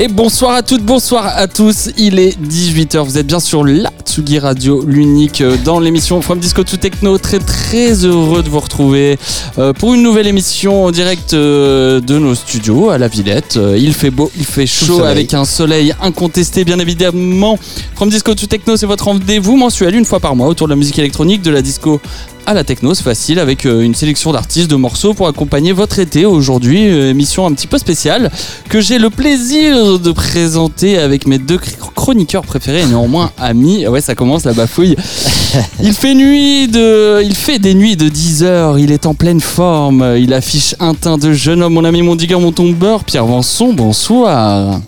Et bonsoir à toutes, bonsoir à tous. Il est 18h. Vous êtes bien sur la Tsugi Radio, l'unique euh, dans l'émission From Disco to Techno. Très très heureux de vous retrouver euh, pour une nouvelle émission en direct euh, de nos studios à la Villette. Il fait beau, il fait chaud avec un soleil incontesté bien évidemment. From Disco to Techno, c'est votre rendez-vous mensuel une fois par mois autour de la musique électronique, de la disco à la techno, c'est facile avec euh, une sélection d'artistes, de morceaux pour accompagner votre été. Aujourd'hui, euh, émission un petit peu spéciale que j'ai le plaisir de présenter avec mes deux chroniqueurs préférés et néanmoins amis. Ouais, ça commence la bafouille. Il fait nuit de, il fait des nuits de 10 heures. Il est en pleine forme. Il affiche un teint de jeune homme. Mon ami, mon digger, mon tombeur, Pierre Vanson. Bonsoir.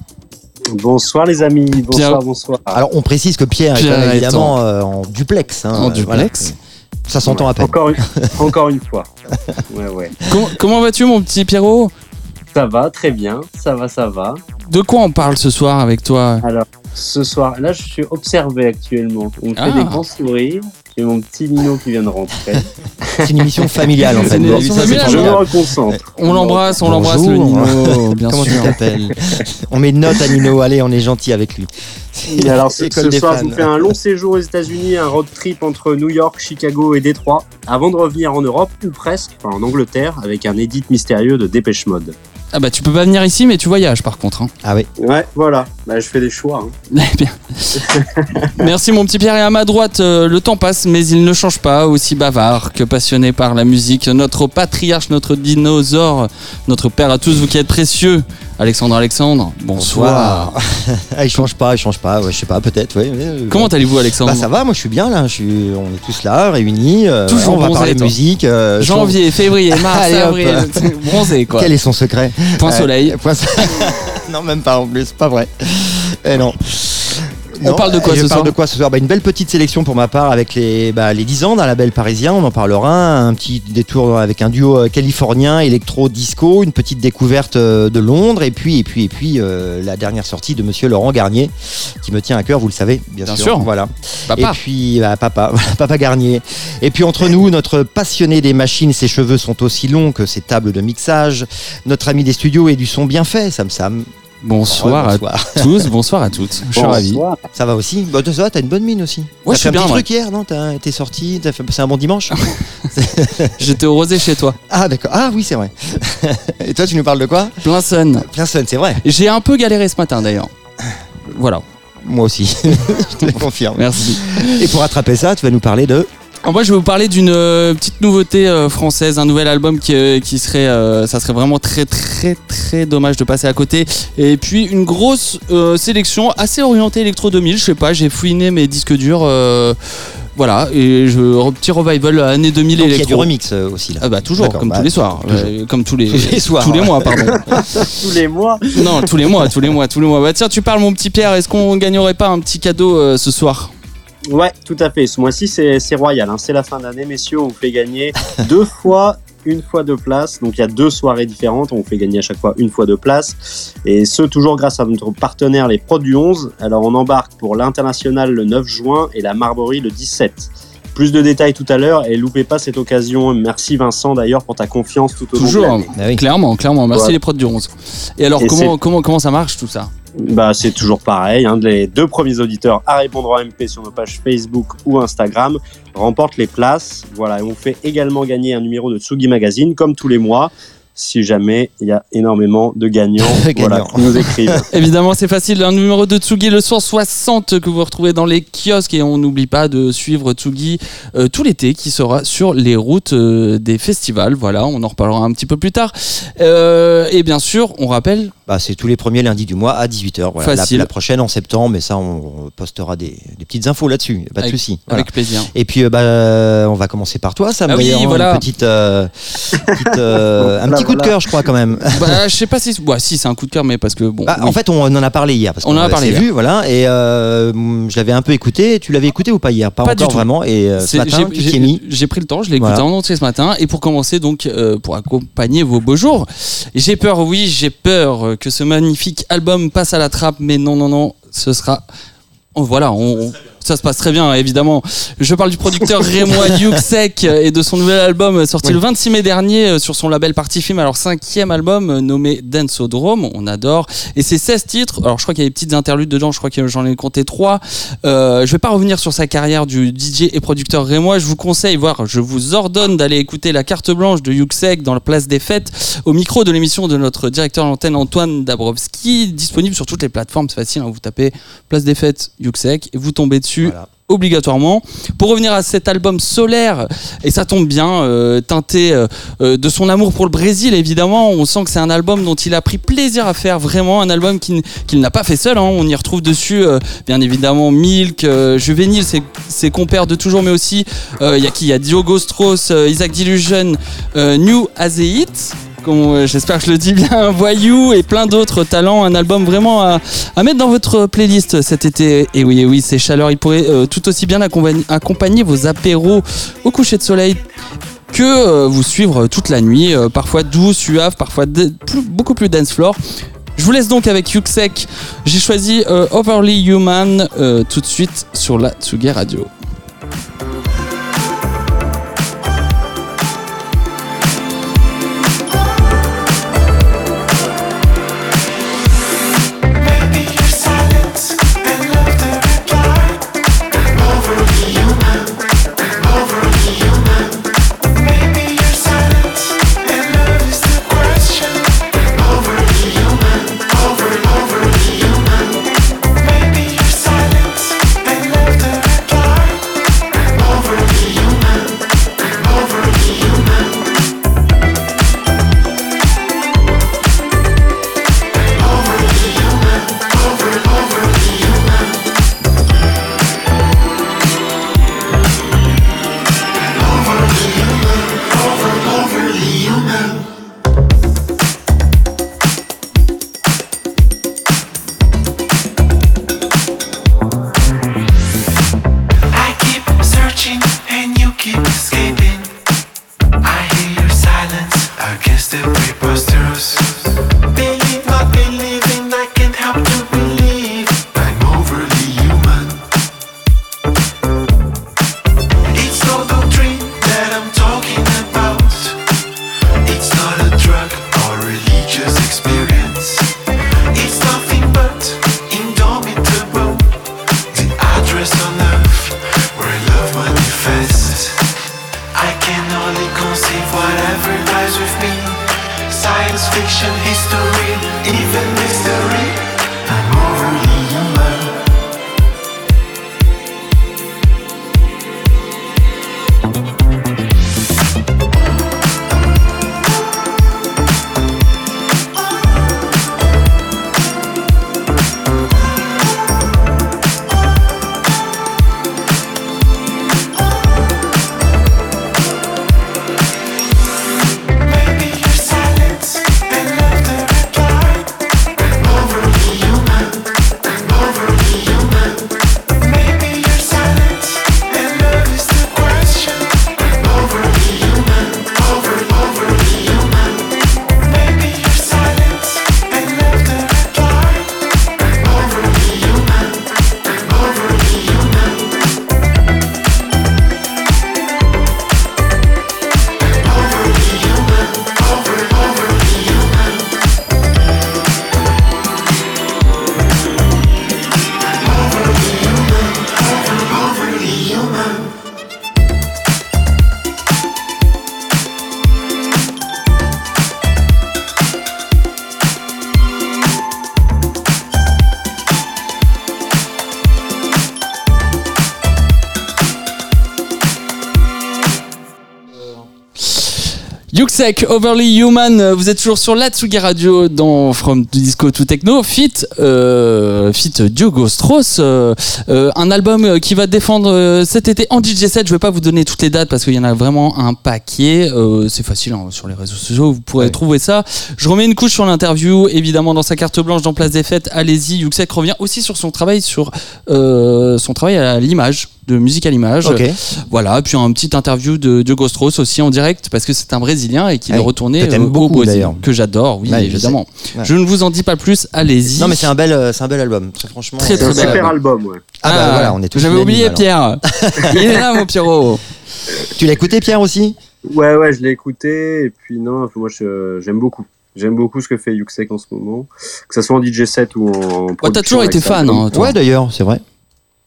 Bonsoir les amis, bonsoir, Pierre- bonsoir. Alors on précise que Pierre, est Pierre évidemment euh, en duplex. hein, En euh, duplex. voilà. Ça s'entend à peine. Encore une, encore une fois. Ouais, ouais. comment, comment vas-tu, mon petit Pierrot? Ça va, très bien, ça va, ça va. De quoi on parle ce soir avec toi? Alors, ce soir, là, je suis observé actuellement. On me fait Ah. des grands sourires. Mon petit Nino qui vient de rentrer. C'est une émission familiale en fait. une émission familiale, je me reconcentre. On l'embrasse, on l'embrasse le. Nino, bien Comment tu sûr. t'appelles On met une note à Nino, allez, on est gentil avec lui. Et alors, ce, soir, fans. je vous fais un long séjour aux États-Unis, un road trip entre New York, Chicago et Détroit, avant de revenir en Europe, ou presque, enfin en Angleterre, avec un édit mystérieux de Dépêche Mode. Ah bah tu peux pas venir ici mais tu voyages par contre. hein. Ah oui. Ouais, voilà. Bah, je fais des choix. hein. Eh bien. Merci mon petit Pierre et à ma droite euh, le temps passe mais il ne change pas aussi bavard que passionné par la musique notre patriarche notre dinosaure notre père à tous vous qui êtes précieux Alexandre Alexandre bonsoir, ah, il change pas, il change pas, ouais, je sais pas, peut-être, ouais. comment allez-vous Alexandre Bah ça va, moi je suis bien là, je suis, on est tous là, réunis, euh, Toujours on va parler de musique. euh, janvier février mars avril bronzé quoi Quel est son secret point Euh, soleil point non, même pas en plus, pas vrai. Eh non. On parle de quoi ce parle soir de quoi ce soir bah, Une belle petite sélection pour ma part avec les, bah, les 10 ans d'un label parisien, on en parlera. Un petit détour avec un duo euh, californien, électro-disco, une petite découverte euh, de Londres et puis, et puis, et puis euh, la dernière sortie de monsieur Laurent Garnier qui me tient à cœur, vous le savez, bien, Bien sûr. Voilà. papa Et puis, bah, papa, papa Garnier. Et puis, entre nous, notre passionné des machines, ses cheveux sont aussi longs que ses tables de mixage. Notre ami des studios et du son bien fait, Sam Sam. Bonsoir Ouais, à tous bonsoir à toutes je suis ravi Bonsoir. Ça va aussi Bah, ça va, t'as une bonne mine aussi. Ouais, T'as je suis fait un bien, petit ouais. truc hier, non? T'as- T'es sorti, t'as fait passer un bon dimanche j'étais au rosé chez toi Ah, d'accord. Ah, oui, c'est vrai. et toi, tu nous parles de quoi? Plein sun Plein sun, c'est vrai. j'ai un peu galéré ce matin d'ailleurs voilà Moi aussi. Je te le confirme. merci Et pour rattraper ça, tu vas nous parler de. Alors moi, je vais vous parler d'une euh, petite nouveauté euh, française, un nouvel album qui, euh, qui serait, euh, ça serait vraiment très très très dommage de passer à côté. Et puis une grosse euh, sélection assez orientée électro 2000. Je sais pas, j'ai fouiné mes disques durs, euh, voilà, et je petit revival année 2000 Donc, il y a du électro. remix aussi là. Ah bah toujours, D'accord, comme bah, tous les soirs, toujours. Euh, comme tous les, Tous les soirs, tous les mois, pardon. Tous les mois. non, tous les mois, tous les mois, tous les mois. Bah tiens, tu parles mon petit Pierre. Est-ce qu'on gagnerait pas un petit cadeau euh, ce soir? Ouais, tout à fait. Ce mois-ci, c'est royal. hein. C'est la fin d'année, messieurs. On vous fait gagner deux fois une fois de place. Donc il y a deux soirées différentes. On vous fait gagner à chaque fois une fois de place. Et ce, toujours grâce à notre partenaire, les Prods du 11. Alors on embarque pour l'international le 9 juin et la Marbury le 17. Plus de détails tout à l'heure et loupez pas cette occasion. Merci Vincent d'ailleurs pour ta confiance tout au long de Toujours. l'année. Ah oui. Clairement, clairement. Merci Ouais. les prods du 11. Et alors, Et comment, comment, comment ça marche tout ça? Bah, c'est toujours pareil. Hein, les deux premiers auditeurs à répondre en MP sur nos pages Facebook ou Instagram remportent les places. Voilà, et on fait également gagner un numéro de Tsugi Magazine, comme tous les mois. si jamais il y a énormément de gagnants, voilà, qui nous écrivent. Évidemment, c'est facile. Un numéro de Tsugi, le 160 que vous retrouvez dans les kiosques. Et on n'oublie pas de suivre Tsugi euh, tout l'été qui sera sur les routes euh, des festivals. Voilà, on en reparlera un petit peu plus tard. Euh, et bien sûr, on rappelle Bah, c'est tous les premiers lundis du mois à 18h. Voilà. La, Facile. la prochaine en septembre, mais ça, on postera des, des petites infos là-dessus. Pas de Avec- souci. Voilà. Avec plaisir. Et puis, euh, bah, on va commencer par toi, Sam. Ah oui, hein, voilà. Une petite, euh, petite, euh, un Voilà, petit coup de cœur, je crois, quand même. bah, je sais pas si. Ouais, si, c'est un coup de cœur, mais parce que bon. Bah, oui. En fait, on en a parlé hier. Parce On en a parlé hier. vu, voilà. Et euh, je l'avais un peu écouté. Tu l'avais écouté ou pas hier? Pas, Pas du encore tout. vraiment. Et euh, ce matin, j'ai- pris le temps, je l'ai écouté Voilà. en entier ce matin. Et pour commencer, donc, euh, pour accompagner vos beaux jours, j'ai peur, oui, j'ai peur que ce magnifique album passe à la trappe, mais non, non, non, ce sera. voilà, on- ça se passe très bien, évidemment. Je parle du producteur Rémois Yuxek et de son nouvel album sorti Oui. le 26 mai dernier euh, sur son label Party Film. Alors, cinquième album euh, nommé Dancodrome, on adore. Et c'est 16 titres. Alors, je crois qu'il y a des petites interludes dedans, je crois que j'en ai compté 3. Euh, je vais pas revenir sur sa carrière du DJ et producteur rémois. Je vous conseille, voire je vous ordonne d'aller écouter la carte blanche de Yuxek dans la place des fêtes au micro de l'émission de notre directeur d'antenne Antoine Dabrowski, disponible sur toutes les plateformes. C'est facile, hein, vous tapez place des fêtes Yuxek et vous tombez dessus. Voilà. Obligatoirement. Pour revenir à cet album solaire, et ça tombe bien, euh, teinté euh, euh, de son amour pour le Brésil, évidemment, on sent que c'est un album dont il a pris plaisir à faire, vraiment un album qu'il qu'il n'a pas fait seul. hein. On y retrouve dessus, euh, bien évidemment, Milk, Juvenile, ses, ses compères de toujours, mais aussi, il y a qui? Il y a Diogo Strauss, Isaac Delusion, euh, New Azeit. Euh, J'espère que je le dis bien, Voyou et plein d'autres talents. Un album vraiment à, mettre dans votre playlist cet été. Et oui, et oui, ces chaleurs, il pourrait euh, tout aussi bien accompagner, vos apéros au coucher de soleil que euh, vous suivre toute la nuit, euh, parfois doux, suave, parfois beaucoup plus dance floor. Je vous laisse donc avec Yuxek. J'ai choisi Overly Human tout de suite sur la Tsugi Radio. Overly Human, vous êtes toujours sur la Tsugi Radio dans From Disco to Techno, fit, euh, fit Diogo Strauss, euh, euh, un album euh, qui va défendre euh, cet été en DJ set. Je vais pas vous donner toutes les dates parce qu'il y en a vraiment un paquet. Euh, c'est facile hein, sur les réseaux sociaux, vous pourrez Ouais. trouver ça. Je remets une couche sur l'interview, évidemment dans sa carte blanche dans Place des Fêtes. Allez-y, Yuxek revient aussi sur son travail sur euh, son travail à l'image, de musique à l'image. Ok. Voilà, puis un petit interview de Diogo Strauss aussi en direct parce que c'est un Brésilien et qu'il est retourné que t'aimes euh, au beaucoup, Brésil, d'ailleurs. que j'adore, oui Ouais, évidemment. Ouais. Je ne vous en dis pas plus, allez-y. Non, mais c'est un bel, euh, c'est un bel album. Très franchement. Très, euh, très C'est un bel super album. album, ouais. Ah, bah voilà, on est tous J'avais oublié alors. Pierre. Il est là mon Pierrot. Tu l'as écouté, Pierre aussi? Ouais, ouais, je l'ai écouté, et puis non, moi je- j'aime beaucoup. J'aime beaucoup ce que fait Yuxek en ce moment, que ce soit en DJ set ou en. Oh, T'as toujours été fan, hein, toi. Ouais, d'ailleurs, c'est vrai.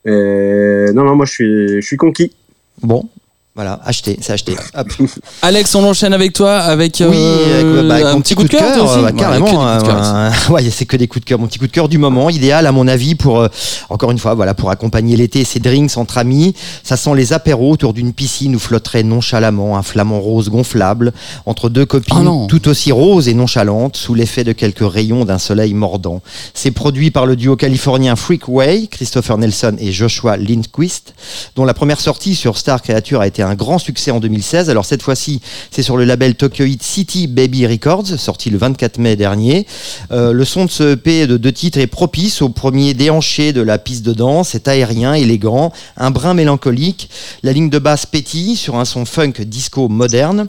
Et... Non, non, moi je suis, je suis conquis. Bon, voilà, acheté, c'est acheté. Hop. Alex, on enchaîne avec toi avec, euh, oui, avec, bah, avec un mon petit coup de cœur, aussi bah, carrément. euh, aussi. ouais, c'est que des coups de cœur. Mon petit coup de cœur du moment, idéal à mon avis pour euh, encore une fois, voilà, pour accompagner l'été ses drinks entre amis. Ça sent les apéros autour d'une piscine où flotterait nonchalamment un flamant rose gonflable entre deux copines Oh tout aussi roses et nonchalantes sous l'effet de quelques rayons d'un soleil mordant. C'est produit par le duo californien Freakway, Christopher Nelson et Joshua Lindquist, dont la première sortie sur Star Creature a été un grand succès en 2016. Alors cette fois-ci, c'est sur le label Tokyo Hit City Baby Records, sorti le 24 mai dernier. Euh, le son de ce EP de deux titres est propice au premier déhanché de la piste de danse. C'est aérien, élégant, un brin mélancolique. La ligne de basse pétille sur un son funk disco moderne.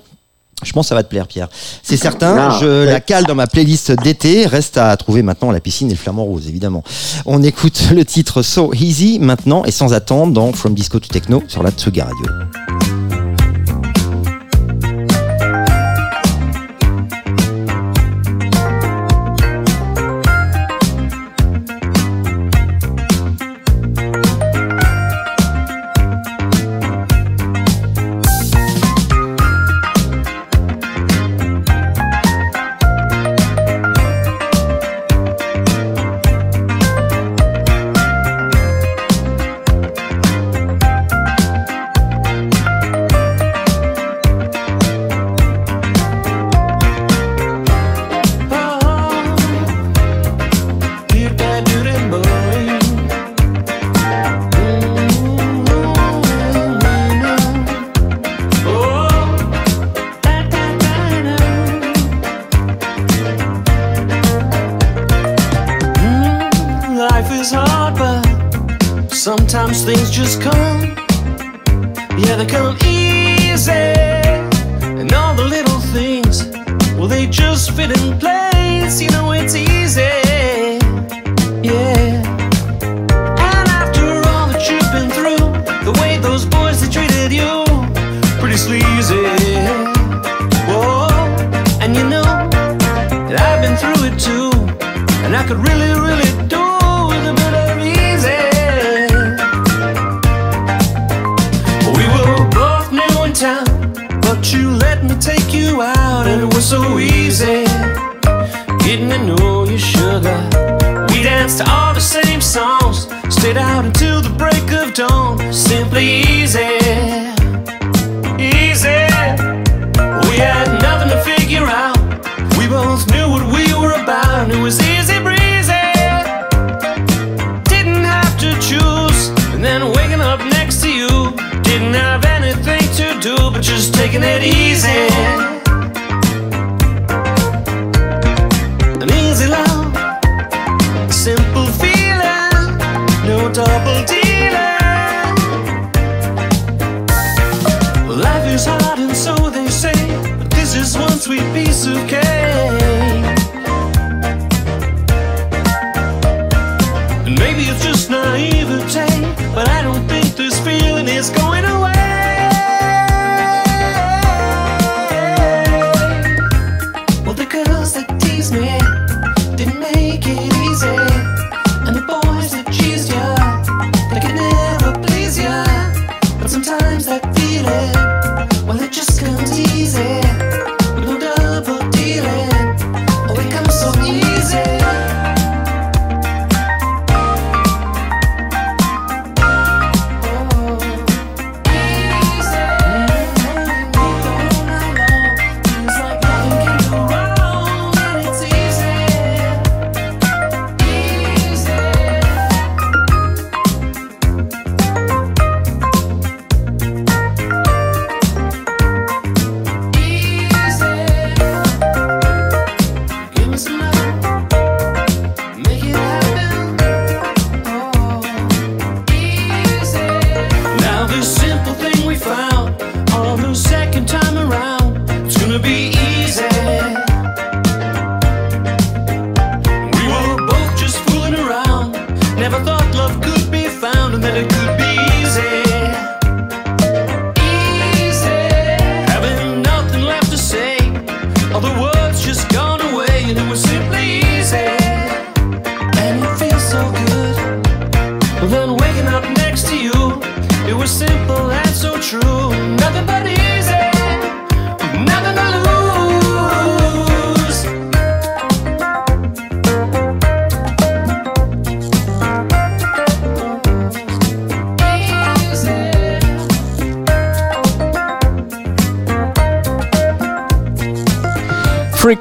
Je pense que ça va te plaire, Pierre. C'est certain, Ah, je ouais. la cale dans ma playlist d'été. Reste à trouver maintenant la piscine et le flamant rose, évidemment. On écoute le titre So Easy maintenant et sans attendre dans From Disco to Techno sur la Tsuga Radio.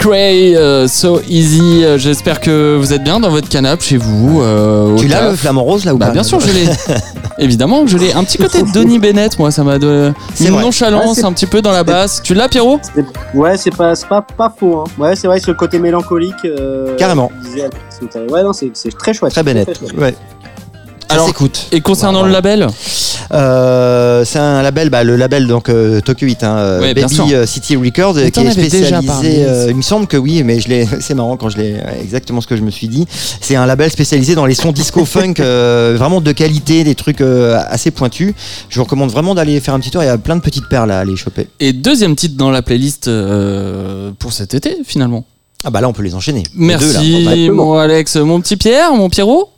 Freak Ray, euh, So Easy. Euh, J'espère que vous êtes bien dans votre canapé chez vous. euh, au Tu l'as taf. le flamant rose là ou Bah, pas bien sûr, je l'ai. Évidemment, je l'ai. Un petit côté de Donny Bennett, moi, ça m'a donné C'est une vrai. nonchalance c'est- un petit peu dans la basse. Tu l'as, Pierrot? C'est- Ouais, c'est pas, c'est pas, pas faux. Hein. Ouais, c'est vrai, ce côté mélancolique. euh, Carrément. disait Alex tout à l'heure. Ouais, non, c'est c'est très chouette. Très Bennett. chouette. Ouais. Alors, Alors, écoute. Et concernant Voilà. le label? Euh, c'est un label, bah, le label donc euh, Tokyo 8, hein, euh, Ouais, Baby City Records, qui est spécialisé. euh, il me semble que oui, mais je l'ai. C'est marrant quand je l'ai. Exactement ce que je me suis dit. C'est un label spécialisé dans les sons disco funk, euh, vraiment de qualité, des trucs euh, assez pointus. Je vous recommande vraiment d'aller faire un petit tour. Il y a plein de petites perles à aller choper. Et deuxième titre dans la playlist euh, pour cet été, finalement. Ah bah là, on peut les enchaîner. Les Merci, deux, là. Exactement. mon Alex. Mon petit Pierre, mon Pierrot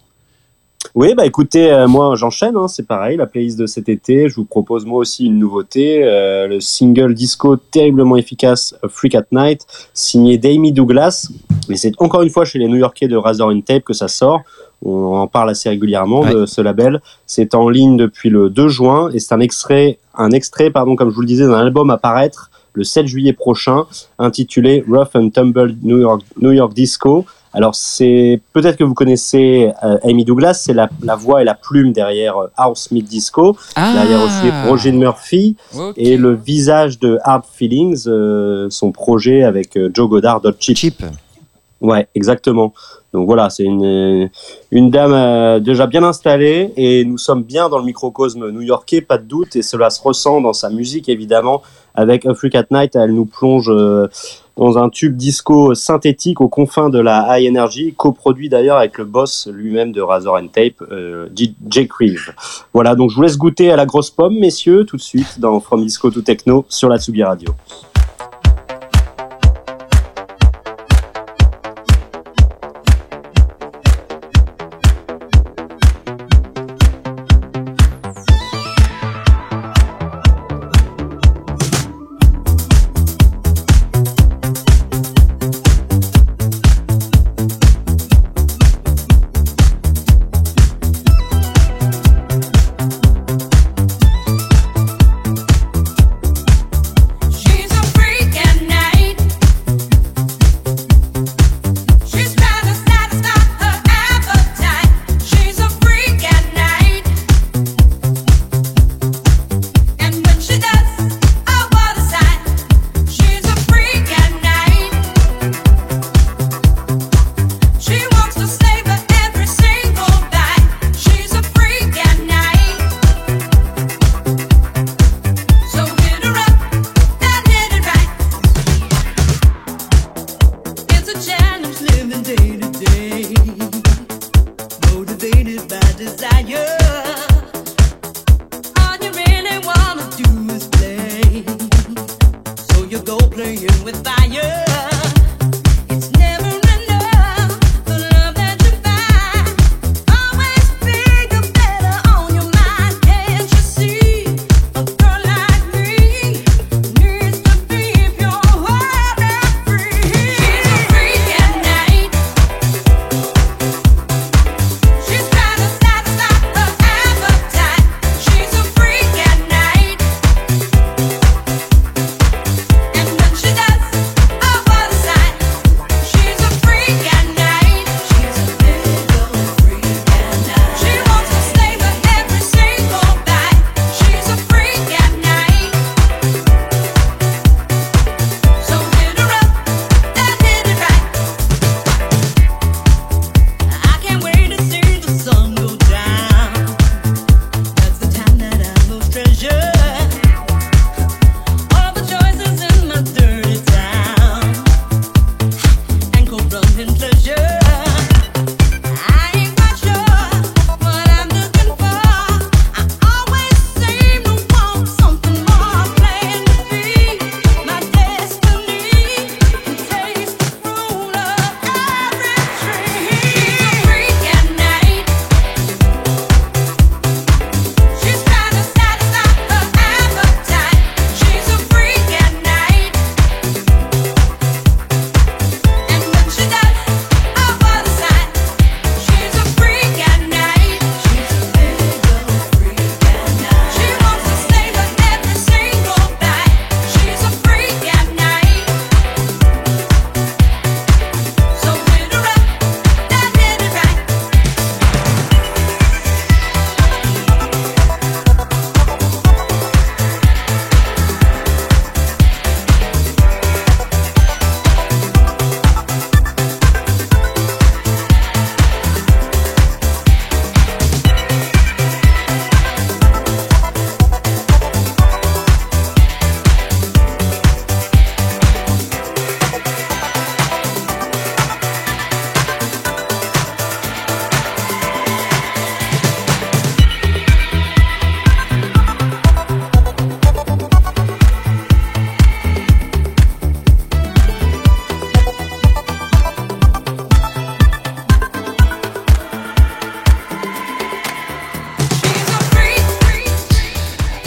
Oui, bah écoutez, euh, moi j'enchaîne, hein, c'est pareil, la playlist de cet été. Je vous propose moi aussi une nouveauté, euh, le single disco terriblement efficace Freak at Night, signé Damie Douglas. Et c'est encore une fois chez les New Yorkais de Razor and Tape que ça sort. On en parle assez régulièrement de ce label. C'est en ligne depuis le 2 juin et c'est un extrait, un extrait, pardon, comme je vous le disais, d'un album à paraître le 7 juillet prochain, intitulé Rough and Tumble New York, New York Disco. Alors c'est peut-être que vous connaissez euh, Amy Douglas, c'est la, la voix et la plume derrière euh, House Meet Disco, ah, derrière aussi Roger Murphy et le visage de Hard Feelings, euh, son projet avec Joe Goddard, Dot Chip. Cheap. Ouais, exactement. Donc voilà, c'est une, une dame euh, déjà bien installée et nous sommes bien dans le microcosme new-yorkais, pas de doute, et cela se ressent dans sa musique évidemment. Avec A Freak at Night, elle nous plonge euh, dans un tube disco synthétique aux confins de la high energy, coproduit d'ailleurs avec le boss lui-même de Razor and Tape, euh, Jake Reeve. Voilà, donc je vous laisse goûter à la grosse pomme, messieurs, tout de suite dans From Disco to Techno sur la Tsugi Radio.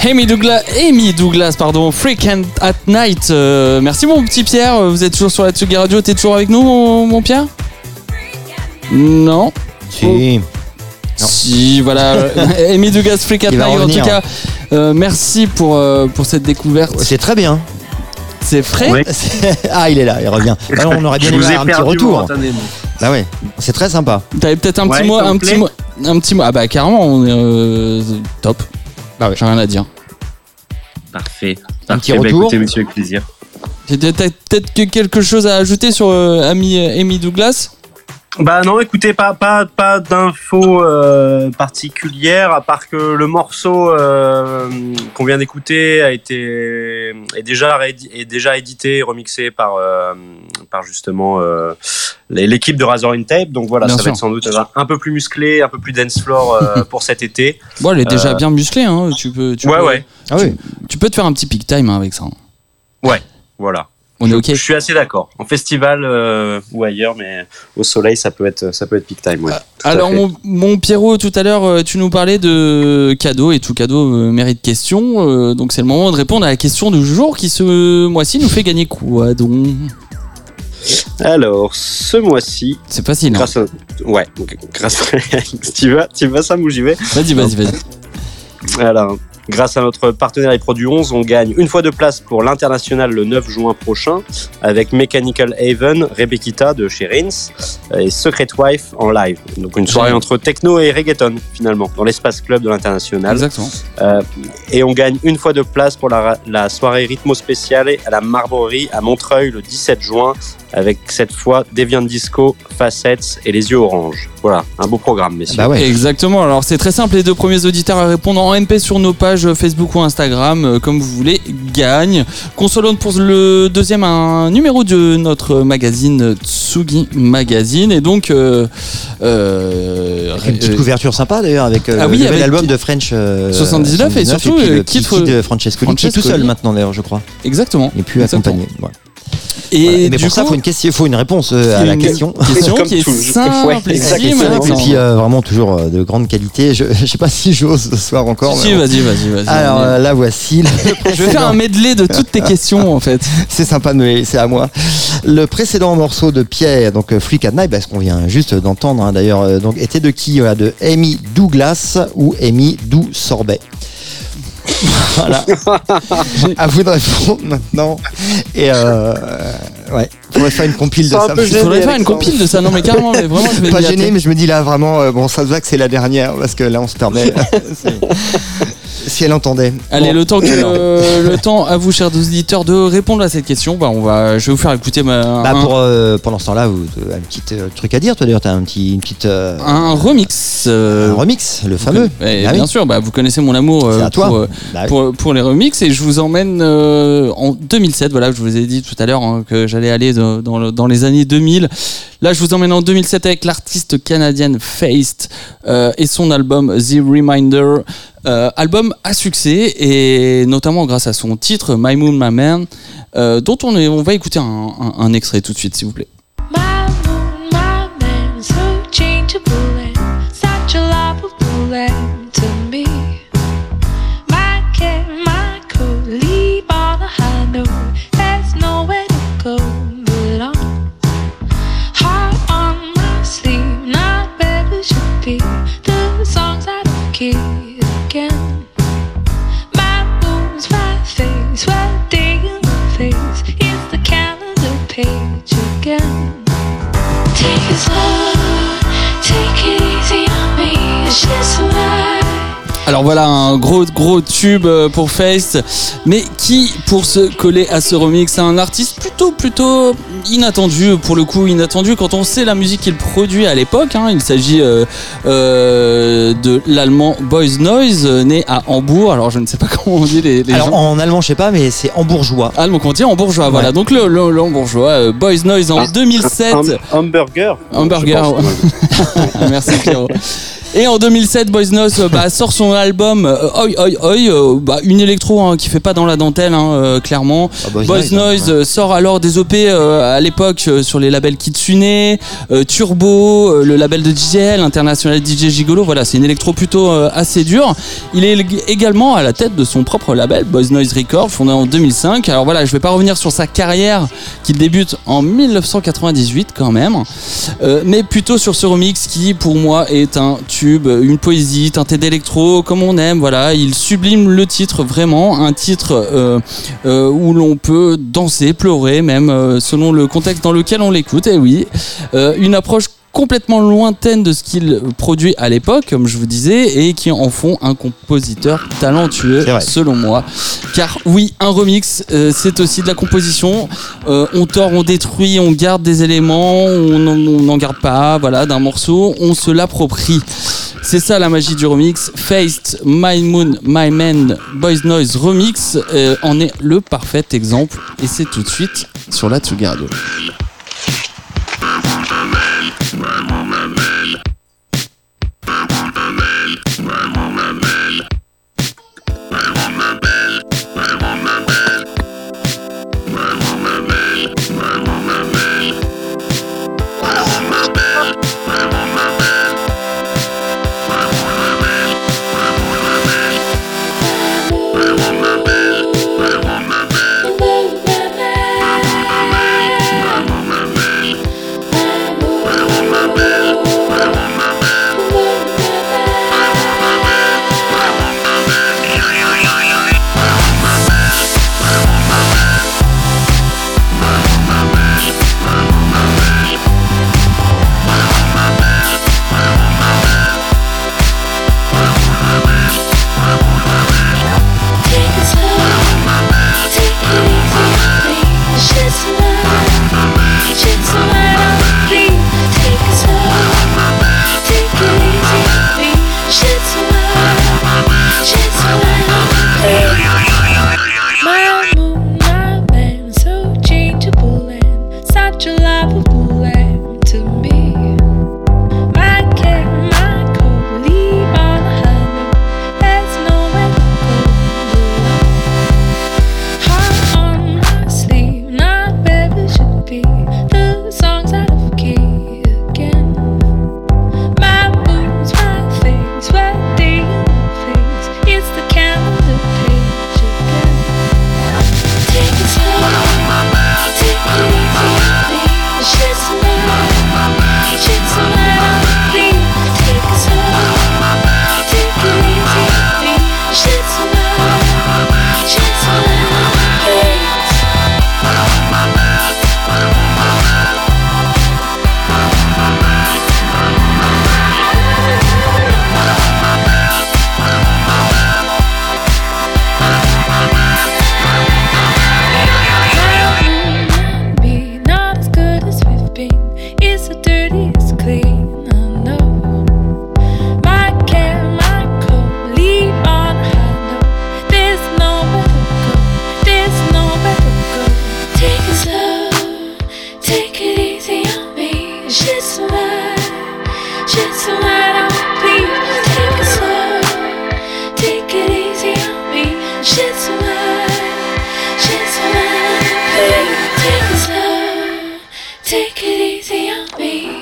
Amy Douglas, Amy Douglas, pardon, Freak and at Night. Euh, merci mon petit Pierre, vous êtes toujours sur la Tsugi Radio, t'es toujours avec nous mon, mon Pierre? Non Si. Non. Si, voilà. Amy Douglas, Freak at Night. En tout cas, euh, merci pour, euh, pour cette découverte. C'est très bien. C'est frais? Ah, il est là, il revient. Ah, on aurait bien aimé un petit retour. Bah ouais, c'est très sympa. T'avais peut-être un Ouais, petit mot, un petit mot, un petit mot. Ah bah carrément, on est euh, top. Bah ouais. J'ai rien à dire. Parfait. Un petit Parfait. Bah, retour. écoutez, monsieur, avec plaisir. Peut-être que quelque chose à ajouter sur euh, Amy, Amy Douglas? Bah non, écoutez, pas pas pas d'infos euh, particulières à part que le morceau euh, qu'on vient d'écouter a été est déjà est déjà édité, et remixé par euh, par justement euh, l'équipe de Razor in Tape. Donc voilà, Bien ça sûr. va être sans doute un peu plus musclé, un peu plus dance floor euh, pour cet été. Bon, elle est déjà Euh, bien musclée, hein. Tu peux, tu ouais peux, ouais, Ah oui. Tu peux te faire un petit peak time hein, avec ça. voilà. On est ok. Je suis assez d'accord. En festival euh, ou ailleurs, mais au soleil, ça peut être ça peut être peak time. Ouais. À Alors mon, mon Pierrot, tout à l'heure, euh, tu nous parlais de cadeaux et tout cadeau euh, mérite question. euh, donc c'est le moment de répondre à la question du jour qui ce mois-ci nous fait gagner quoi donc? Alors, ce mois-ci, C'est facile. hein. grâce à... Ouais, grâce à... tu vas, tu vas Sam ou j'y vais? Vas-y, vas-y, vas-y. Alors, grâce à notre partenaire et produit 11, on gagne une fois de place pour l'international le 9 juin prochain avec Mechanical Haven, Rebekita de chez Rins et Secret Wife en live. Donc une soirée entre techno et reggaeton finalement dans l'espace club de l'international. Exactement. Euh, et on gagne une fois de place pour la, la soirée rythmo spéciale à la Marbrerie à Montreuil le 17 juin avec cette fois Deviant Disco, Facets et les yeux orange. Voilà, un beau programme, messieurs. Bah ouais. Exactement. Alors c'est très simple. Les deux premiers auditeurs à répondre en MP sur nos pages Facebook ou Instagram, euh, comme vous voulez, gagnent. Consolons pour le deuxième un numéro de notre magazine Tsugi Magazine. Et donc, euh, euh, Avec une petite euh, couverture sympa d'ailleurs avec euh, Ah oui, le nouvel avec album de French euh, 79 et surtout, puis euh, le Francescoli qui est tout seul maintenant d'ailleurs je crois exactement. et puis accompagné. Voilà. Et Voilà. Mais du pour ça coup, faut une question, faut une réponse euh, à il la une question. question qui est simple Ouais, et puis euh, vraiment toujours euh, de grande qualité. Je, je sais pas si j'ose ce soir encore. Si, mais bon. vas-y, vas-y, vas-y. Alors euh, là voici. le je vais faire un précédent. medley de toutes tes questions en fait. C'est sympa de me laisser à moi. Le précédent morceau de Pierre, donc euh, Flick at Night, parce qu'on vient juste d'entendre hein, d'ailleurs, euh, donc était de qui? Voilà, De Amy Douglas ou Amy Dou Sorbet? Voilà. à vous de répondre maintenant. Et euh, ouais, faudrait faire une compile de ça. faudrait faire une compile de ça. Non mais carrément, mais vraiment, je vais pas gêné, mais je me dis là vraiment, euh, bon, ça se voit que c'est la dernière parce que là on se permet. Si elle entendait. Allez, Bon. le temps que le temps à vous, chers auditeurs, de répondre à cette question. Bah, on va, je vais vous faire écouter ma, Bah un, pour euh, pendant ce temps-là, vous euh, un petit euh, truc à dire, toi d'ailleurs, t'as un petit, une petite euh, un remix. euh, un remix, le fameux. conna- eh, Ah oui. bien sûr, bah, vous connaissez mon amour euh, à toi. pour, euh, Bah oui. pour, pour les remixes et je vous emmène euh, en 2007. Voilà, je vous ai dit tout à l'heure hein, que j'allais aller dans, dans le- dans les années 2000. Là, je vous emmène en 2007 avec l'artiste canadienne Faced euh, et son album The Reminder. Euh, album à succès et notamment grâce à son titre My Moon, My Man, euh, dont on, va écouter un, extrait tout de suite, s'il vous plaît. Alors voilà un gros gros tube euh, pour Face, mais qui pour se coller à ce remix, c'est un artiste plutôt plutôt inattendu pour le coup inattendu quand on sait la musique qu'il produit à l'époque. hein. Il s'agit euh, euh, de l'allemand Boys Noise, né à Hambourg. Alors je ne sais pas comment on dit les, les Alors gens. en allemand, je sais pas, mais c'est en bourgeois. Ah, donc on dit en bourgeois, voilà. Donc le, le, le bourgeois, euh, Boys Noise en Ah, 2007. Hum- hamburger. Hamburger, ouais. Merci Pierrot. Et en 2007, Boys Noise euh, bah, sort son album euh, Oi Oi Oi, euh, bah, une électro hein, qui fait pas dans la dentelle, hein, clairement. Ah, Boys Boys Noise, Noise, hein, euh, sort alors des OP euh, à l'époque sur les labels Kitsune, euh, Turbo, euh, le label de DJL, International DJ Gigolo. Voilà, c'est une électro plutôt assez dure. Il est ég- également à la tête de son propre label, Boys Noise Records, fondé en 2005. Alors voilà, je vais pas revenir sur sa carrière qui débute en 1998 quand même, mais plutôt sur ce remix qui pour moi est un une poésie teintée d'électro comme on aime. Voilà, il sublime le titre vraiment, un titre euh, euh, où l'on peut danser, pleurer même euh, selon le contexte dans lequel on l'écoute. Et oui, Euh, une approche complètement lointaine de ce qu'il produit à l'époque, comme je vous disais, et qui en font un compositeur talentueux, selon moi. Car oui, un remix, euh, c'est aussi de la composition. Euh, on tord, on détruit, on garde des éléments, on n'en- on n'en garde pas, voilà, d'un morceau, on se l'approprie. C'est ça la magie du remix. Faced, My Moon, My Man, Boys Noise Remix euh, en est le parfait exemple. Et c'est tout de suite sur la Tsugi Radio.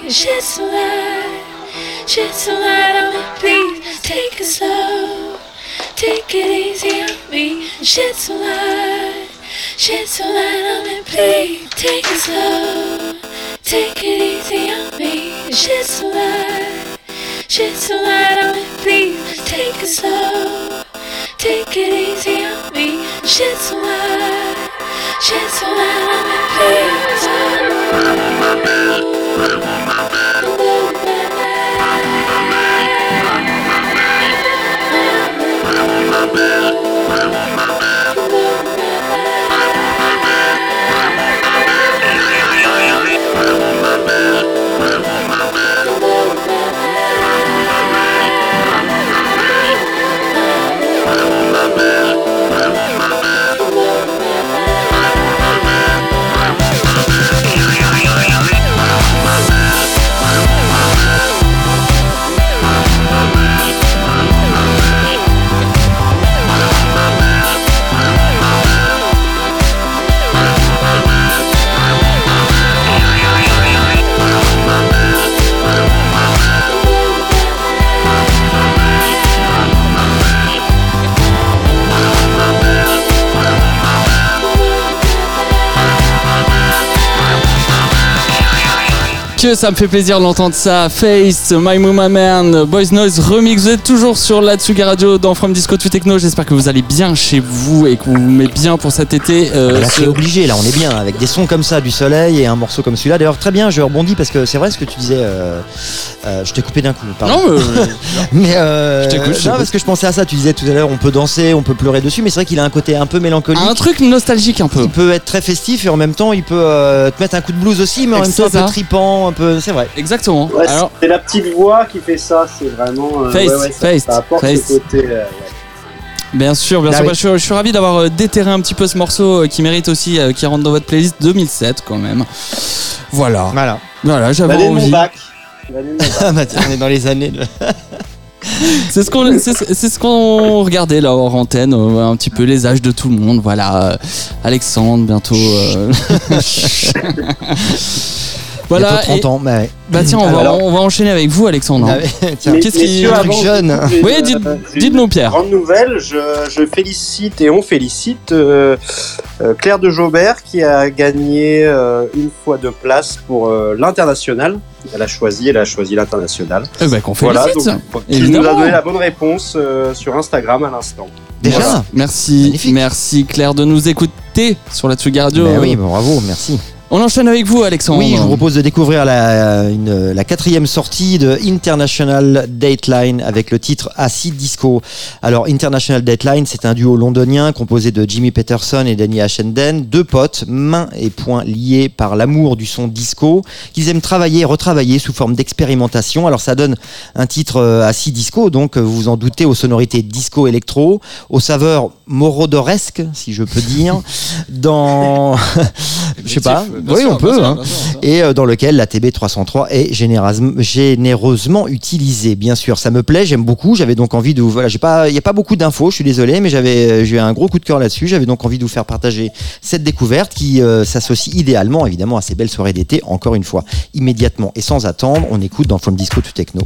Me. Shit's alive, shit's alive on me. Please take it slow, take it easy on me. Shit's alive, shit's alive on me. Please take it slow, take it easy on me. Shit's alive, shit's alive on me. Please take it slow, take it easy on me. Shit's alive, shit's alive on me. my bed. Ça me fait plaisir d'entendre ça. Face, My Mama Man, Boys Noise Remix. Vous êtes toujours sur la Tsuga Radio dans From Disco to Techno. J'espère que vous allez bien chez vous et que vous vous mettez bien pour cet été. Euh, Là, ce- c'est obligé, là, on est bien avec des sons comme ça, du soleil et un morceau comme celui-là. D'ailleurs, très bien, je rebondis parce que c'est vrai ce que tu disais. euh, euh, je t'ai coupé d'un coup. pardon. Non, mais- euh, Je t'écoute, non, parce que je pensais à ça. Tu disais tout à l'heure, on peut danser, on peut pleurer dessus, mais c'est vrai qu'il a un côté un peu mélancolique. un truc nostalgique un peu. Il peut être très festif et en même temps, il peut te mettre un coup de blues aussi, mais en même temps un peu tripant, un peu. C'est vrai. Exactement. Ouais, Alors, c'est la petite voix qui fait ça, c'est vraiment. euh, Face, ouais, ouais, ça, face, ça apporte face. ce côté. euh, ouais. bien sûr, bien Ah sûr. oui. Bah, je, suis- je suis ravi d'avoir euh, déterré un petit peu ce morceau euh, qui mérite aussi, euh, qui rentre dans votre playlist 2007 quand même. Voilà. Voilà. Voilà, j'avais mon envie. bac. L'année de mon bac. Ah bah tiens, on est dans les années. De... C'est ce qu'on c'est, ce qu'on regardait là hors antenne, euh, un petit peu les âges de tout le monde. Voilà, Euh, Alexandre bientôt. voilà. Bientôt 30 et- ans. Bah, ouais. bah tiens, on va, Alors- on va enchaîner avec vous, Alexandre. Ah. Mais- qu'est-ce qui- avant, jeune. Oui, euh, dites- dites-nous, Pierre. Grande nouvelle, je, je félicite et on félicite euh, euh, Claire de Jaubert qui a gagné euh, une fois de place pour euh, l'international. Elle a choisi, elle a choisi l'international. Eh ben, qu'on Voilà, félicite. donc qui nous a donné la bonne réponse euh, sur Instagram à l'instant. Déjà Voilà. Merci, Magnifique. merci Claire de nous écouter sur la Tsugi Radio. Bah oui, bravo, merci. On enchaîne avec vous, Alexandre. Oui, je vous propose de découvrir la, une- la quatrième sortie de International Dateline avec le titre Acid Disco. Alors, International Dateline, c'est un duo londonien composé de Jimmy Peterson et Danny Ashenden, deux potes, mains et poings liés par l'amour du son disco, qu'ils aiment travailler et retravailler sous forme d'expérimentation. Alors, ça donne un titre euh, Acid Disco, donc euh, vous vous en doutez, aux sonorités disco-électro, aux saveurs morodoresques, si je peux dire, dans... je sais pas. Oui, sûr, on peut. sûr, hein sûr, et euh, dans lequel la TB303 est généreusement, utilisée. Bien sûr, ça me plaît, j'aime beaucoup. J'avais donc envie de vous. Voilà, j'ai pas, il n'y a pas beaucoup d'infos, je suis désolé, mais j'avais, euh, j'ai eu un gros coup de cœur là-dessus. J'avais donc envie de vous faire partager cette découverte qui euh, s'associe idéalement, évidemment, à ces belles soirées d'été. Encore une fois, immédiatement et sans attendre, on écoute dans From Disco to Techno.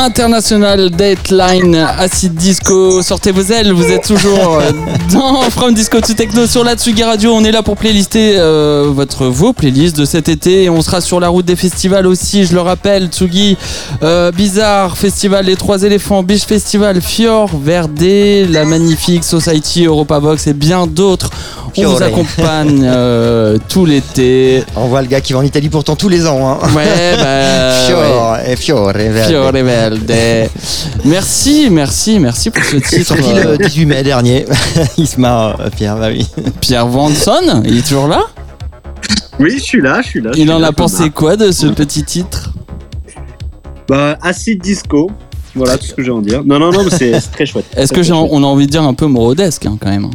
International Dateline Acid Disco. Sortez vos ailes, vous êtes toujours euh, dans From Disco to Techno sur la Tsugi Radio. On est là pour playlister euh, votre, vos playlists de cet été. Et on sera sur la route des festivals aussi, je le rappelle. Tsugi, euh, Bizarre, Festival Les Trois Éléphants, Beach Festival, Fior, Verde, la magnifique Society, Europa Box et bien d'autres. On vous accompagne euh, tout l'été. On voit le gars qui va en Italie pourtant tous les ans. Hein. Ouais, bah. ouais. Fiore, et Fiore, verde. Fiore Verde. Merci, merci, merci pour ce titre. Sorti euh, le 18 mai dernier. Il se marre, euh, Pierre, bah oui. Pierre Vanson, il est toujours là? Oui, je suis là, je suis là. je Il suis en là, a pensé quoi de ce petit titre? Bah, acid disco. Voilà tout ce que j'ai à en dire. Non, non, non, mais c'est très chouette. Est-ce que j'ai, on a envie de dire un peu morodesque hein, quand même Oui,